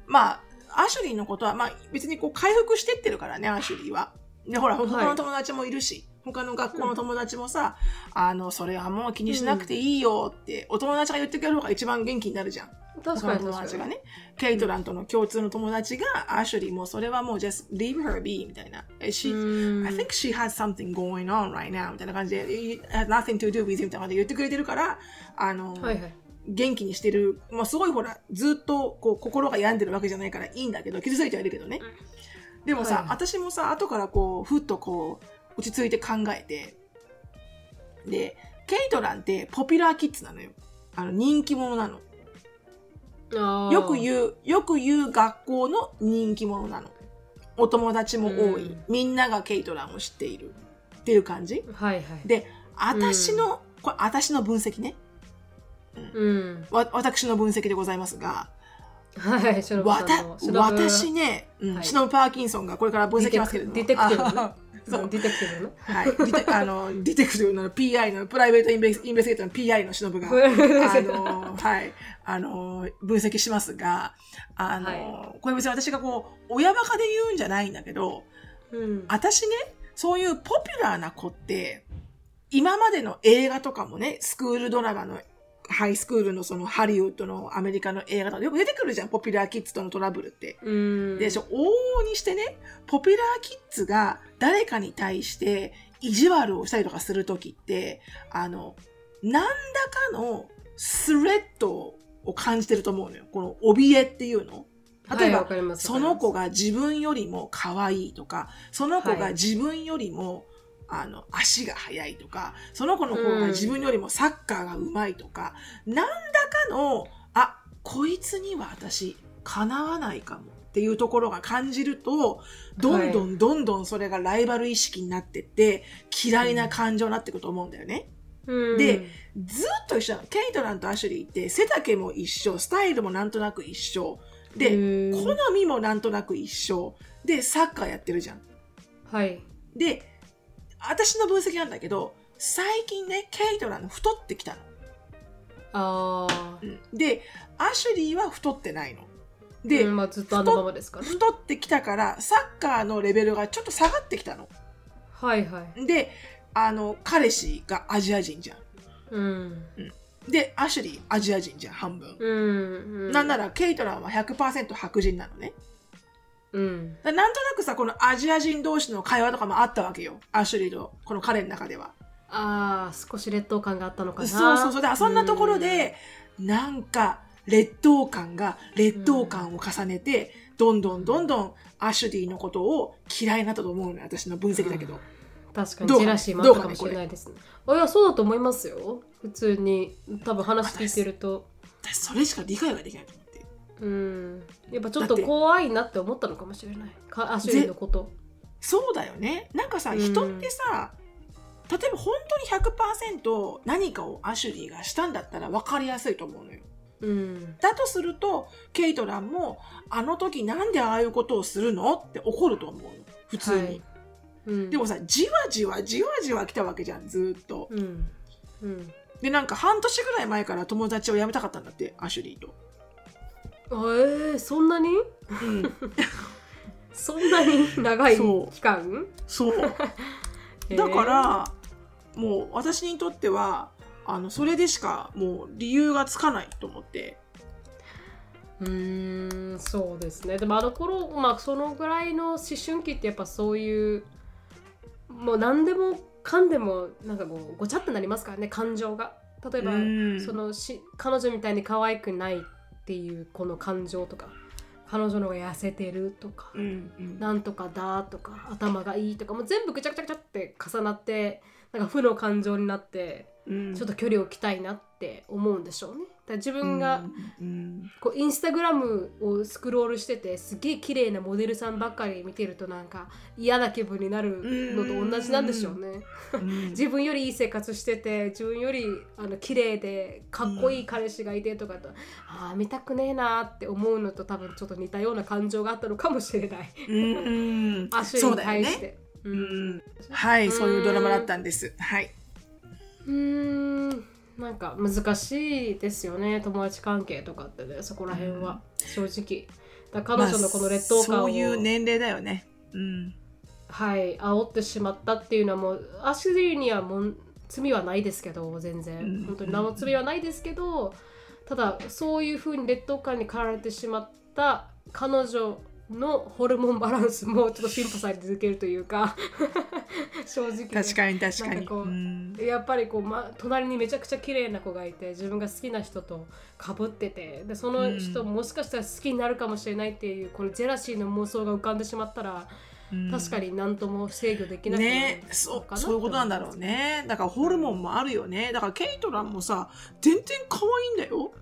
う、まあ、アシュリーのことは、まあ、別にこう回復してってるからね、アシュリーは。で、ほら、はい他の友達もいるし、他の学校の友達もさ、あの、それはもう気にしなくていいよって、お友達が言ってくれる方が一番元気になるじゃん。確かに友。達がね、ケイトランとの共通の友達が、アシュリーもそれはもう just leave her be みたいな。え She, うん I think she has something going on right now みたいな感じで、it has nothing to do with you みたいな感じで言ってくれてるから、あの、はいはい。元気にしてる、まあ、すごいほら、ずっとこう心が病んでるわけじゃないからいいんだけど、傷ついてはいるけどね。でもさ、はい私もさ、後からこう、ふっとこう、落ち着いて考えて、で、ケイトランってポピュラーキッズなのよ。あの、人気者なの。よくう。言う、よく言う学校の人気者なの。お友達も多い。うんみんながケイトランを知っている。っていう感じはいはい。で、私の、これ私の分析ね。うん。わ私の分析でございますが、はい、しのぶわた私ね、うんはいシノブ・パーキンソンがこれから分析しますけれども。 detective ねあそう detective ね。はい。 dete あの、 detective の PI の、 private inves investigator の PI のシノブが、あの、はい、あの、分析しますが、あの、はこれ別に私がこう、親バカで言うんじゃないんだけど、うん。私ね、そういうポピュラーな子って、今までの映画とかもね、スクールドラマの、ハイスクールのそのハリウッドのアメリカの映画とかよく出てくるじゃん、ポピュラーキッズとのトラブルって。うん。でしょ、往々にしてね、ポピュラーキッズが誰かに対して意地悪をしたりとかするときって、あの、何らかのスレッドを感じてると思うのよ。この怯えっていうの。例えば、はいその子が自分よりも可愛いとか、その子がはい自分よりも、あの、足が速いとか、その子の方が自分よりもサッカーが上手いとか、何らかの、あ、こいつには私、かなわないかもっていうところが感じると、どんどんどんどんそれがライバル意識になってって、嫌いな感情になっていくと思うんだよね。うんで、ずっと一緒なの。ケイトランとアシュリーって背丈も一緒、スタイルもなんとなく一緒。で、好みもなんとなく一緒。で、サッカーやってるじゃん。はい。で、私の分析なんだけど、最近ね、ケイトラン太ってきたの。ああ。うんで、アシュリーは太ってないの。で、うんまあずっとあのままですからね。太ってきたから、サッカーのレベルがちょっと下がってきたの。はいはい。で、あの、彼氏がアジア人じゃん。うん。で、アシュリーアジア人じゃん、半分。うん。うんなんなら、ケイトランは100%白人なのね。うん。だなんとなくさ、このアジア人同士の会話とかもあったわけよ。アシュリーと、この彼の中では。ああ、少し劣等感があったのかな。そうそうそう。そんなところで、なんか、劣等感が劣等感を重ねて、どんどんどんどんアシュリーのことを嫌いになったと思うのよ。私の分析だけど。確かにジェラシーもあったかもしれないですねあいやそうだと思いますよ普通に多分話聞いてると私それしか理解ができないうん。やっぱちょっと怖いなって思ったのかもしれない。かアシュリーのこと。そうだよね。なんかさうん。人ってさ、例えば本当に100%何かをアシュリーがしたんだったら分かりやすいと思うのよ。うん。だとするとケイトランもあの時なんでああいうことをするのって怒ると思うの。普通に、はい。うん。でもさじわじわじわじわ来たわけじゃんずーっと。うん。うん。でなんか半年ぐらい前から友達を辞めたかったんだってアシュリーと、あえー、そんなに？うん、そんなに長い期間？そう。えー。だから、もう私にとってはあのそれでしかもう理由がつかないと思って。うーんそうですね。でもあの頃まあそのぐらいの思春期ってやっぱそういうもう何でもかんでもなんかこうごちゃってなりますからね感情が。例えば、うん。そのし彼女みたいに可愛くないっていうこの感情とか彼女の方が痩せてるとか、うんうん。なんとかだとか頭がいいとかもう全部ぐちゃぐちゃぐちゃって重なってなんか負の感情になってうん。ちょっと距離を置きたいなって思うんでしょうね。だ自分が、うん。こうインスタグラムをスクロールしててすげえ綺麗なモデルさんばっかり見てるとなんか嫌な気分になるのと同じなんでしょうね。うん。自分よりいい生活してて自分よりあの綺麗でかっこいい彼氏がいてとかと、ああ見たくねえなーって思うのと多分ちょっと似たような感情があったのかもしれない。うん。アにそうだよね。対して。ううん。んはいそういうドラマだったんです。はいうーんなんか難しいですよね友達関係とかってねそこら辺は、正直。だ彼女のこの劣等感を、まあそういう年齢だよね。うん。はい煽ってしまったっていうのはもうアシュリーにはもう罪はないですけど全然、うん。本当に何も罪はないですけどただそういうふうに劣等感に駆られてしまった彼女のホルモンバランスもちょっと進歩され続けるというか。正直ね、確かに確かに。ううん。やっぱりこう、ま、隣にめちゃくちゃ綺麗な子がいて自分が好きな人とかぶっててでその人ももしかしたら好きになるかもしれないっていうこのジェラシーの妄想が浮かんでしまったら、うん。確かに何とも制御できなくなるねそうそういうことなんだろうね。だからホルモンもあるよね。だからケイトランもさ全然可愛いんだよ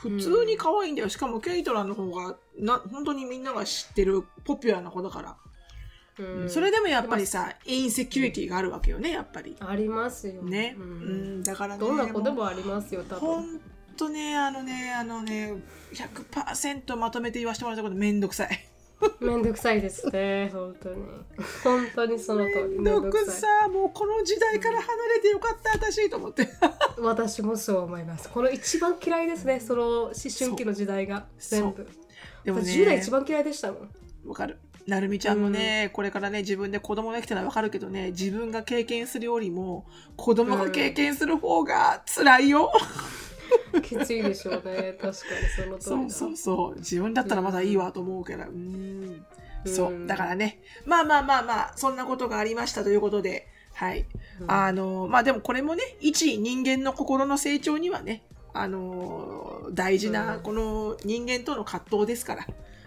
普通に可愛いんだよ、しかもケイトランの方がな本当にみんなが知ってるポピュラーな子だから、うん。それでもやっぱりさインセキュリティがあるわけよねやっぱり。ありますよ。ね、ううんん、だからねどんな子でもありますよ多ほ分。んとねあのねあのね100%まとめて言わせてもらったことめんどくさい めんどくさいですね本当に。本当にその通り。めんどくさもうこの時代から離れてよかった私と思って。私もそう思います。この一番嫌いですねその思春期の時代が。全部。でもね。10代一番嫌いでしたもん。わかる。なるみちゃんもね、これからね、自分で子供できたらわかるけどね、自分が経験するよりも、子供が経験する方が辛いよ。きついでしょうね確かにその通りだそうそうそう。自分だったらまだいいわと思うから。うん。そうう。んだからね、まあまあまあまあ、そんなことがありましたということで、はい。うんあの、まあでもこれもね、一人間の心の成長にはね、あの、大事うなんこの人間との葛藤ですから。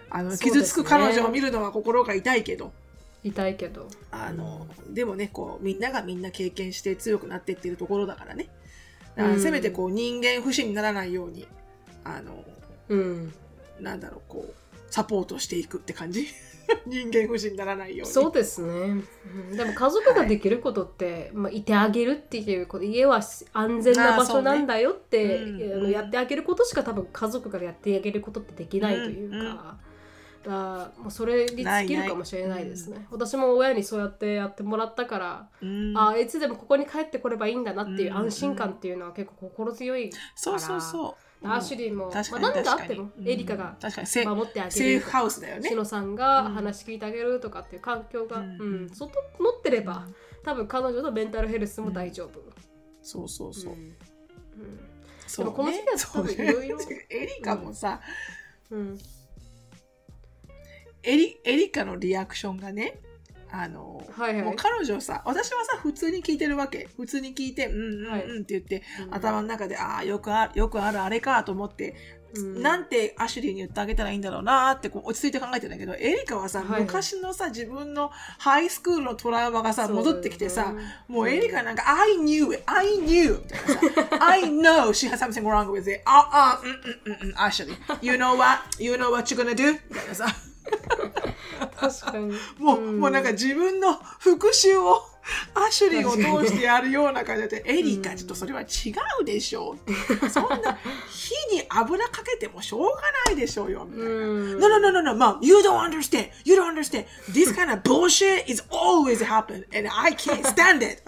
あの、傷つく彼女を見るのは心が痛いけど、痛いけどあの、でもね、こう、みんながみんな経験して強くなっていってるところだからね。だからうん。せめてこう、人間不信にならないように、あの、うん。なんだろう、こう、サポートしていくって感じ？人間不信にならないように。そうですね、うんでも家族ができることって、まあ、いてあげるっていうこと家は安全な場所なんだよって、ねうん。やってあげることしか多分家族がやってあげることってできないというか、うん。うんらもうそれに尽きるかもしれないですね。私も親にそうやってやってもらったから、うん。ああいつでもここに帰ってこればいいんだなっていううん安心感っていうのは結構心強いそうそうそう。アシュリーも、まあ、何かに。ってもうん。エリカが守ってあげセーフハウスだよね。シ。ノさんが話聞いてあげるとかっていう環境が、ううんん整ってれば多分彼女のメンタルヘルスも大丈夫。そうそうそう。うん。そうでもこの時期は多分そうね。いろいろエリカもさ、うんエリエリカのリアクションがね、あの、はいはいもう彼女さ、私はさ、普通に聞いてるわけ。普通に聞いて、うんうんはいうんって言って、うん頭の中で、ああ、よくある、よくあるあれかと思って、うんなんてアシュリーに言ってあげたらいいんだろうなってこう落ち着いて考えてるんだけど、エリカはさ、はいはい昔のさ、自分のハイスクールのトラウマがさ、戻ってきてさ、うんもうエリカなんか、I knew it, I knew! みたいなさ、I know she has something wrong with it. あ、あ、うんうんうんうん、Ashley. You know what? You know what you're gonna do? みたいなさ。確かにもう、んもうなんか自分の復讐をアシュリーを通してやるような感じで、エリカ、ちょっとそれは違うでしょう。そんな火に油かけてもしょうがないでしょうよ。みたいな。うん No, no, no, no, no, mom, you don't understand. You don't understand. This kind of bullshit is always happen and I can't stand it.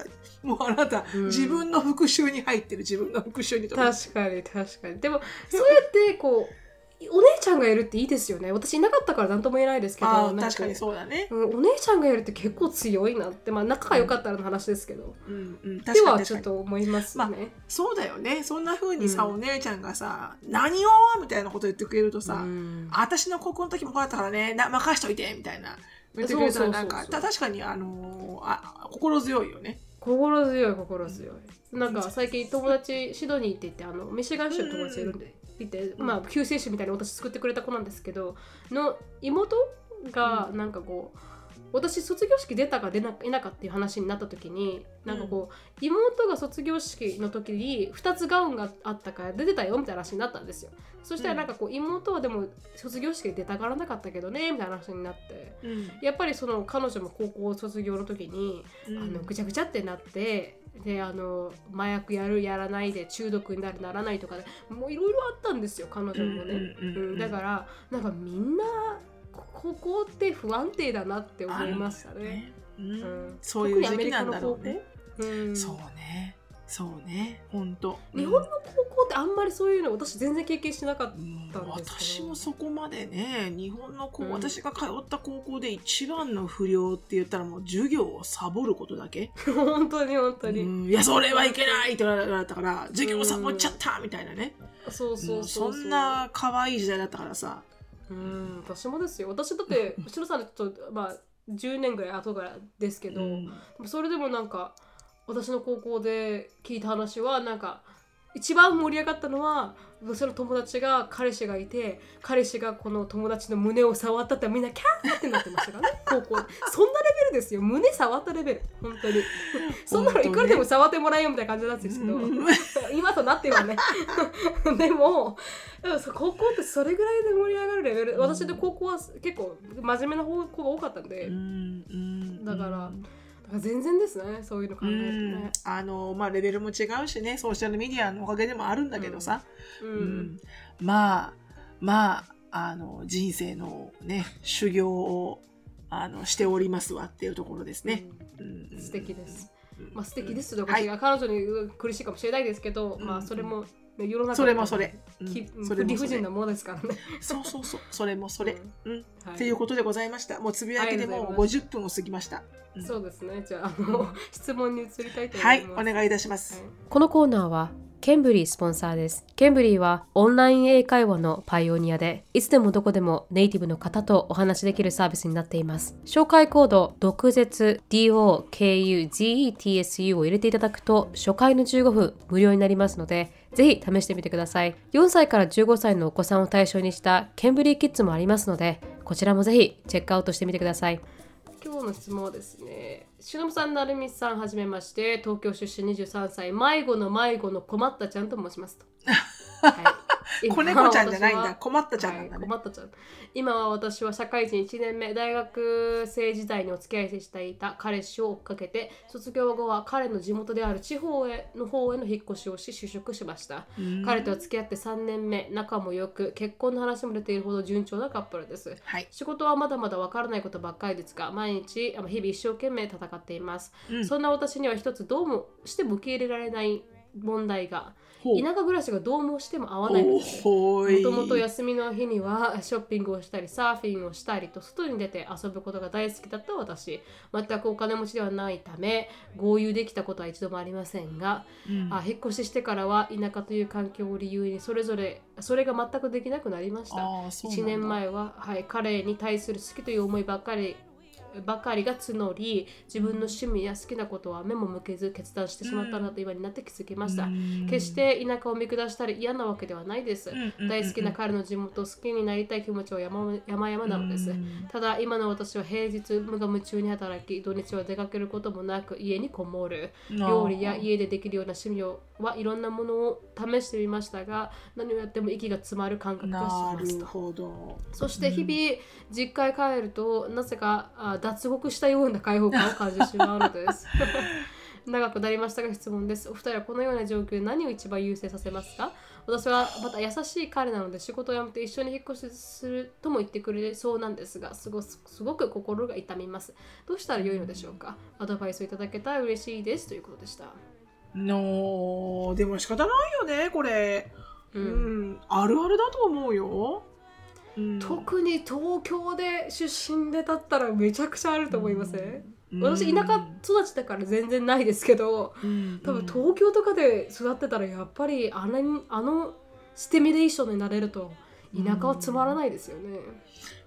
もうあなた、自分の復讐に入ってる自分の復讐にと確かに確かにでもそうやってこうお姉ちゃんがいるっていいですよね。私いなかったから何とも言えないですけど確かにそうだね。うんお姉ちゃんがいるって結構強いなってまあ仲が良かったらの話ですけど、うんうん、で確かに確かに。はちょっと思いますね、そうだよね。そんな風にさ、うん。お姉ちゃんがさ、何を？みたいなこと言ってくれるとさ、うん。私の高校の時もこうだったからね、な任しといてみたいな。言ってくれたらなんか、確かにあのーあ心強いよね。心強い心強い。なんか最近友達シドニーって言ってあのミシガン州の友達いるんで、いてまあ救世主みたいに私作ってくれた子なんですけどの妹がなんかこう、私卒業式出たか出ないなかっていう話になった時になんかこう、妹が卒業式の時に2つガウンがあったから出てたよみたいな話になったんですよ。そしたらなんかこう妹はでも卒業式で出たがらなかったけどねみたいな話になって。うん。やっぱりその彼女も高校卒業の時にあのぐちゃぐちゃってなってであの麻薬やるやらないで中毒になるならないとかでもういろいろあったんですよ彼女もね、うんだからなんかみんなこ高校って不安定だなって思いましたね。うんうんそういう時期なんだろうね。特にアメリカの高校うんそうね。そうね。本当。日本の高校ってあんまりそういうの私全然経験しなかったうんですけど。私もそこまでね日本の高、うん。私が通った高校で一番の不良って言ったらもう授業をサボることだけ、本当に本当に、うん。いやそれはいけないって言われたから授業サボっちゃったみたいなね、そうそうそうそん。な可愛い時代だったからさ。うん私もですよ。私だって 後ろさんでちょっとまあ10年ぐらい後からですけど、うん。それでもなんか私の高校で聞いた話はなんか一番盛り上がったのは私の友達が彼氏がいて彼氏がこの友達の胸を触ったってみんなキャーってなってましたからね。高校そんなレベルですよ。胸触ったレベル。本当に。そんなのいくらでも触ってもらえよみたいな感じなんですけど、うん。今となってはね。でも高校ってそれぐらいで盛り上がるレベル。私の高校は結構真面目な方が多かったんで、だから全然ですね。そういうの考うえるとん。ね。あのまあレベルも違うしね。ソーシャルメディアのおかげでもあるんだけどさ、ううん。んまあまああの人生のね修行をあのしておりますわっていうところですね。うん。うん。素敵です。うん。まあ素敵ですとはい。彼女にうん苦しいかもしれないですけど、うん。まあそれも、ね、世の中それもそれ。うん理不尽なものですからね。そうそうそう。それもそれ。うん。はいっていうことでございました。もうつぶやきでもうござい50分を過ぎました。うんそうですね。じゃああの質問に移りたいと思はいい、ます。お願いいたします。このコーナーはケンブリースポンサーです。ケンブリーはオンライン英会話のパイオニアで、いつでもどこでもネイティブの方とお話しできるサービスになっています。紹介コード、毒舌 DOKUGETSU を入れていただくと、初回の15分無料になりますので、ぜひ試してみてください。4歳から15歳のお子さんを対象にしたケンブリーキッズもありますので、こちらもぜひチェックアウトしてみてください。今日の質問はですね、しのぶさん、なるみさん、はじめまして、東京出身23歳、迷子の迷子の困ったちゃんと申しますと。はい、子猫ちゃんじゃないんだ。困ったちゃんなんだはい、ね。困ったちゃん。今は私は社会人1年目、大学生時代にお付き合いしていた彼氏を追っかけて、卒業後は彼の地元である地方への方への引っ越しをし、就職しました。うん彼とは付き合って3年目、仲も良く、結婚の話も出ているほど順調なカップルです。はい。仕事はまだまだわからないことばっかりですが毎日日々一生懸命戦っています、うんそんな私には一つどうもしても受け入れられない問題が田舎暮らしがどうもしても合わないんおです。もともと休みの日にはショッピングをしたりサーフィンをしたりと外に出て遊ぶことが大好きだった私。全くお金持ちではないため合流できたことは一度もありませんが、うん。あ引っ越ししてからは田舎という環境を理由にそれぞれそれが全くできなくなりました。あーそうなん1だ年前は、はい、彼に対する好きという思いばっかりばかりが募り自分の趣味や好きなことは目も向けず決断してしまったなと今になって気づきました、決して田舎を見下したり嫌なわけではないです、大好きな彼の地元を好きになりたい気持ちは山山々なのです、ただ今の私は平日無我夢中に働き土日は出かけることもなく家にこもる。料理や家でできるような趣味はいろんなものを試してみましたが何をやっても息が詰まる感覚がしますと。ほど。そして日々実家へ帰るとなぜかあ脱獄したような解放感を感じてしまうのです。長くなりましたが質問です。お二人はこのような状況で何を一番優先させますか？私はまた優しい彼なので仕事を辞めて一緒に引っ越しするとも言ってくれそうなんですがすごすごく心が痛みます。どうしたらよいのでしょうか？アドバイスをいただけたら嬉しいですということでした。のでも仕方ないよねこれ。ううんん、あるあるだと思うよ、うん。特に東京で出身でだったらめちゃくちゃあると思いません、うん。私田舎育ちだから全然ないですけどうん。多分東京とかで育ってたらやっぱりあのあのステミュレーションになれると田舎はつまらないですよね。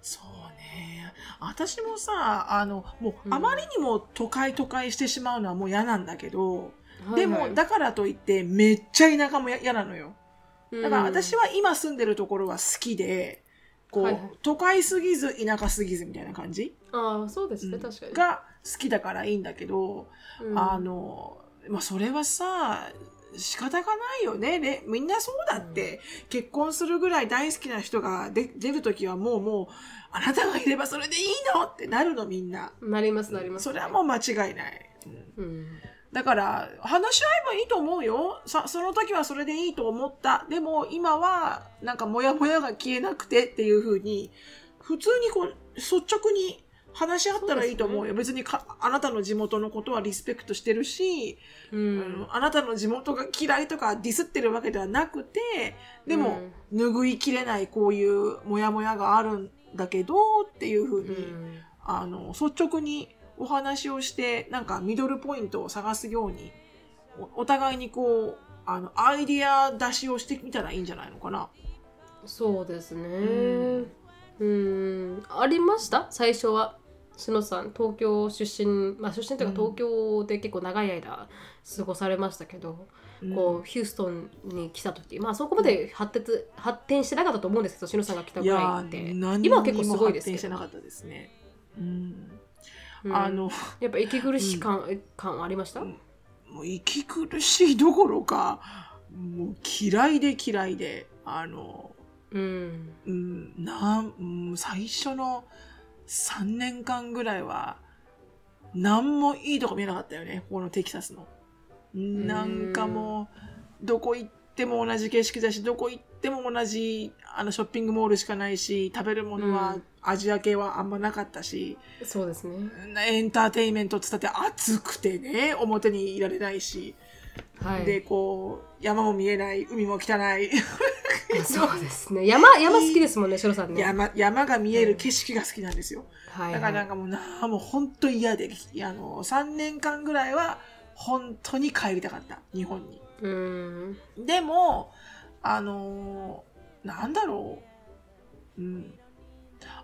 そうね。私もさあのもううん。あまりにも都会都会してしまうのはもう嫌なんだけど、でもはい。はいだからといってめっちゃ田舎もや嫌なのよ。うん。だから私は今住んでるところは好きでこう、はいはい都会すぎず田舎すぎずみたいな感じ、ああそうですね、うん確かに。が好きだからいいんだけど、うんあの、まあ、それはさ、仕方がないよね。ねみんなそうだって、結婚するぐらい大好きな人がで出るときはもうもう、あなたがいればそれでいいの？ってなるのみんな。なりますなります。それはもう間違いない。うんうん。だから、話し合えばいいと思うよ。さ、その時はそれでいいと思った。でも今は、なんかモヤモヤが消えなくてっていうふうに、普通にこう、率直に話し合ったらいいと思うよ。別にか、あなたの地元のことはリスペクトしてるし、うあんのあなたの地元が嫌いとかディスってるわけではなくて、でも、拭いきれないこういうモヤモヤがあるんだけどっていうふうに、うんあの、率直にお話をして、なんかミドルポイントを探すように、おお互いにこう、あの、アイディア出しをしてみたらいいんじゃないのかな。そうですね。んうん。ありました？最初は。しのさん東京出身まあ出身というかうん東京で結構長い間過ごされましたけど、こうヒューストンに来た時まあそこまで発展発展してなかったと思うんですけどしのさんが来たいぐらいやって今は結構すごいですけど発展してなかったですね。うん。うん。あの、やっぱ息苦しい感,、感ありました、うん。もう息苦しいどころか、もう嫌いで嫌いで、あの、うん。うん、な最初の3年間ぐらいは、何もいいとこ見えなかったよね、ここのテキサスの。なんかもう、どこ行っても同じ景色だし、どこ行っても同じ、あの、ショッピングモールしかないし、食べるものはうん。アジア系はあんまなかったし、そうですね。エンターテインメントって言ったって暑くてね、表にいられないし、はい。で、こう、山も見えない、海も汚い、そうですね。山山好きですもんねしろさんね。山、山が見える景色が好きなんですよ。はい、だからなんかもうな、もう本当嫌で、あの、3年間ぐらいは、本当に帰りたかった、日本に。うんでも、あのーなんだろう。うん。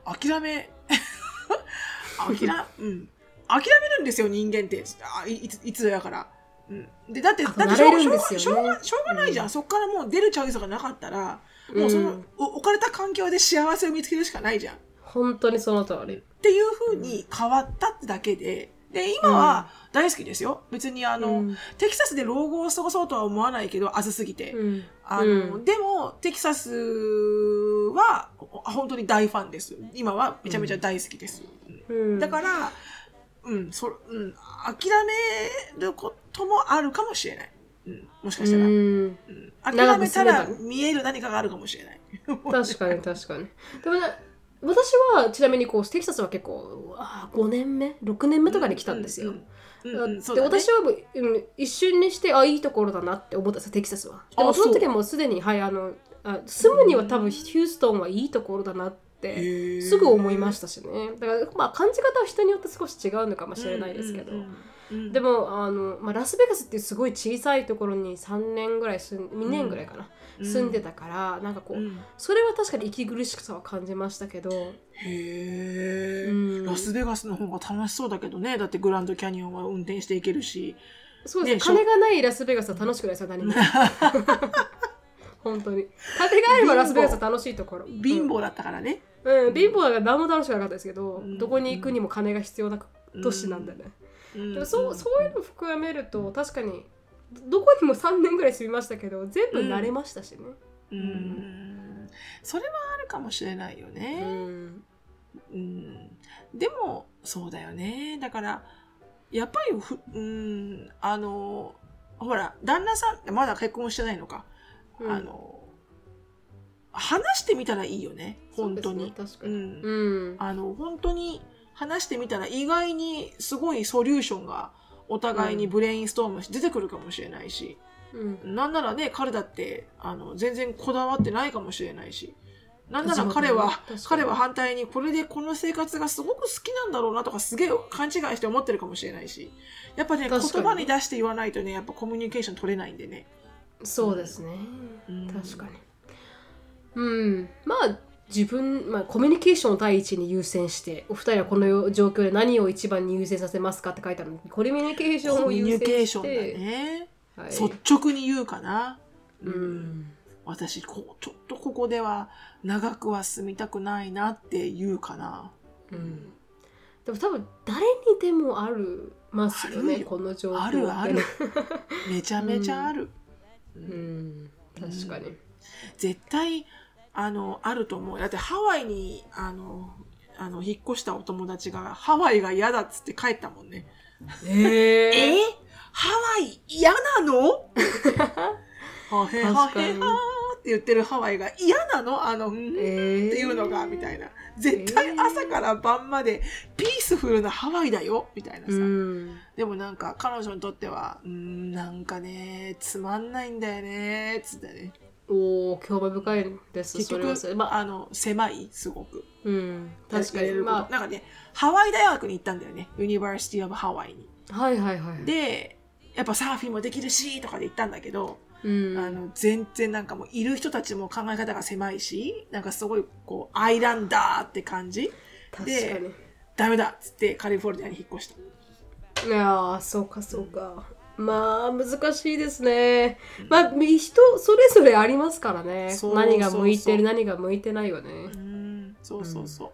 諦め、諦、うん。諦めるんですよ、人間って。あいいつ、いつやから。うん。で、だって、だって慣しょうねしょうが、しょうがないじゃん。うんそっからもう出るチョイスがなかったら、もうその、うんお置かれた環境で幸せを見つけるしかないじゃん。本当にその通りっていう風に変わったってだけで、で、今は大好きですよ。別にあの、うんテキサスで老後を過ごそうとは思わないけど、暑すぎて。うんあの、うんでも、テキサスはほ本当に大ファンです。今はめちゃめちゃ大好きです。うんだから、うん、そ、うん、諦めることもあるかもしれない。うん、もしかしたら。ううんん諦長めたら見える何かがあるかもしれない。確かに確かにでもね私はちなみにこうテキサスは結構あ5年目？6年目とかに来たんですよ、うんうんうんそうで私はもううん一瞬にしてあいいところだなって思った。んですよテキサスは。であもその時はもうすでにはいあのあ住むには多分ヒューストンはいいところだなってすぐ思いましたしね。だからまあ感じ方は人によって少し違うのかもしれないですけど、うんうんうんうん。でもあの、まあ、ラスベガスっていうすごい小さいところに3年ぐらい住ん2年ぐらいかな、うん。住んでたからなんかこう、うん。それは確かに息苦しさは感じましたけど。へえ、うん。ラスベガスの方が楽しそうだけどね。だってグランドキャニオンは運転していけるし。そうです。ね金がないラスベガスは楽しくないです。よ何も本当に。金があればラスベガスは楽しいところ。貧乏だったからね、うん、うん。貧乏だから何も楽しくなかったですけど、うん。どこに行くにも金が必要な都市なんだよね、うんでもそうそういうの含めると確かにどこにも3年ぐらい住みましたけど全部慣れましたしね、うん。それはあるかもしれないようね、ん。うん。でもそうだよね。だからやっぱりふうんあのほら旦那さんってまだ結婚してないのか、うん。あの話してみたらいいよね。本当に、に。うん。うん。あの本当に話してみたら意外にすごいソリューションがお互いにブレインストームして出てくるかもしれないし、うん。なんならね彼だってあの全然こだわってないかもしれないし。なんなら彼は彼は反対にこれでこの生活がすごく好きなんだろうなとかすげえ勘違いして思ってるかもしれないし。やっぱね言葉に出して言わないとねやっぱコミュニケーション取れないんでね。そうですね、うん。確かに。うん。まあ自分、まあ、コミュニケーションを第一に優先してお二人はこの状況で何を一番に優先させますかって書いてあるの。でコミュニケーションコミュニを優先ケーションだして、ね。はい、率直に言うかな。うん。私こうちょっとここでは長くは住みたくないなって言うかな。うん。でも多分誰にでもあるますよねこの状況あるある。めちゃめちゃある。うん。確かに、絶対あのあると思う。だってハワイにあのあの引っ越したお友達がハワイが嫌だっつって帰ったもんね。ええ？ハワイ嫌なの？はへはへはーって言ってるハワイが嫌なの？あの、うん？ってえーいうのが、みたいな。絶対朝から晩までピースフルなハワイだよ？みたいなさ。うんでもなんか彼女にとっては、うーん、なんかね、つまんないんだよね、つってね。おお興味深いです結局、まああの、狭い、すごく。うん確かにまなんかね、ハワイ大学に行ったんだよね。 University of Hawaii に。あはいはいはいで、やっぱサーフィンもできるし、とかで行ったんだけど、うんあの、全然なんかもう、いる人たちも考え方が狭いし、なんかすごい、こう、 islander って感じでにダメだっつってカリフォルニアに引っ越した。いやーそうかそうか、まあ難しいですね、まあ人それぞれありますからね。何が向いてる何が向いてないよね。うん、そうそうそ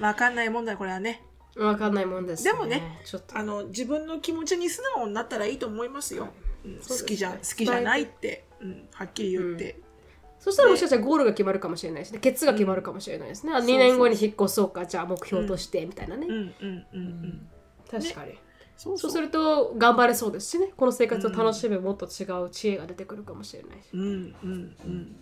う。わかんないもんだよ、これはね。わかんないもんです、でもねちょっと。あの、自分の気持ちに素直になったらいいと思いますよ。うん。すね。好きじゃ、好きじゃないって、うん、はっきり言って。そしたらもしかしたらゴールが決まるかもしれないし、ね、ケツが決まるかもしれないですね、あ2年後に引っ越そうかじゃあ目標としてみたいなね、うん、うん、うん、うん。確かに、そうすると頑張れそうですしね。この生活を楽しむもっと違う知恵が出てくるかもしれないし、うんうんうん。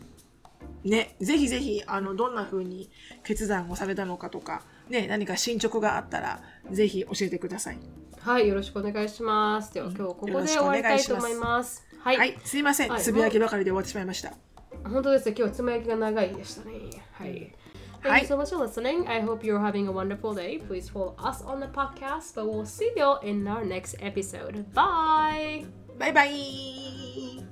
ね、ぜひぜひあのどんな風に決断をされたのかとか、ね、何か進捗があったらぜひ教えてください。はいよろしくお願いします。では今日はここで終わりたいと思います。はい、はい、すいません、はい。つぶやきばかりで終わってしまいました。本当ですね。今日はつまやきが長いでしたね。はい Thank Hi. you so much for listening. I hope you're having a wonderful day. Please follow us on the podcast, but we'll see you in our next episode. Bye. Bye bye.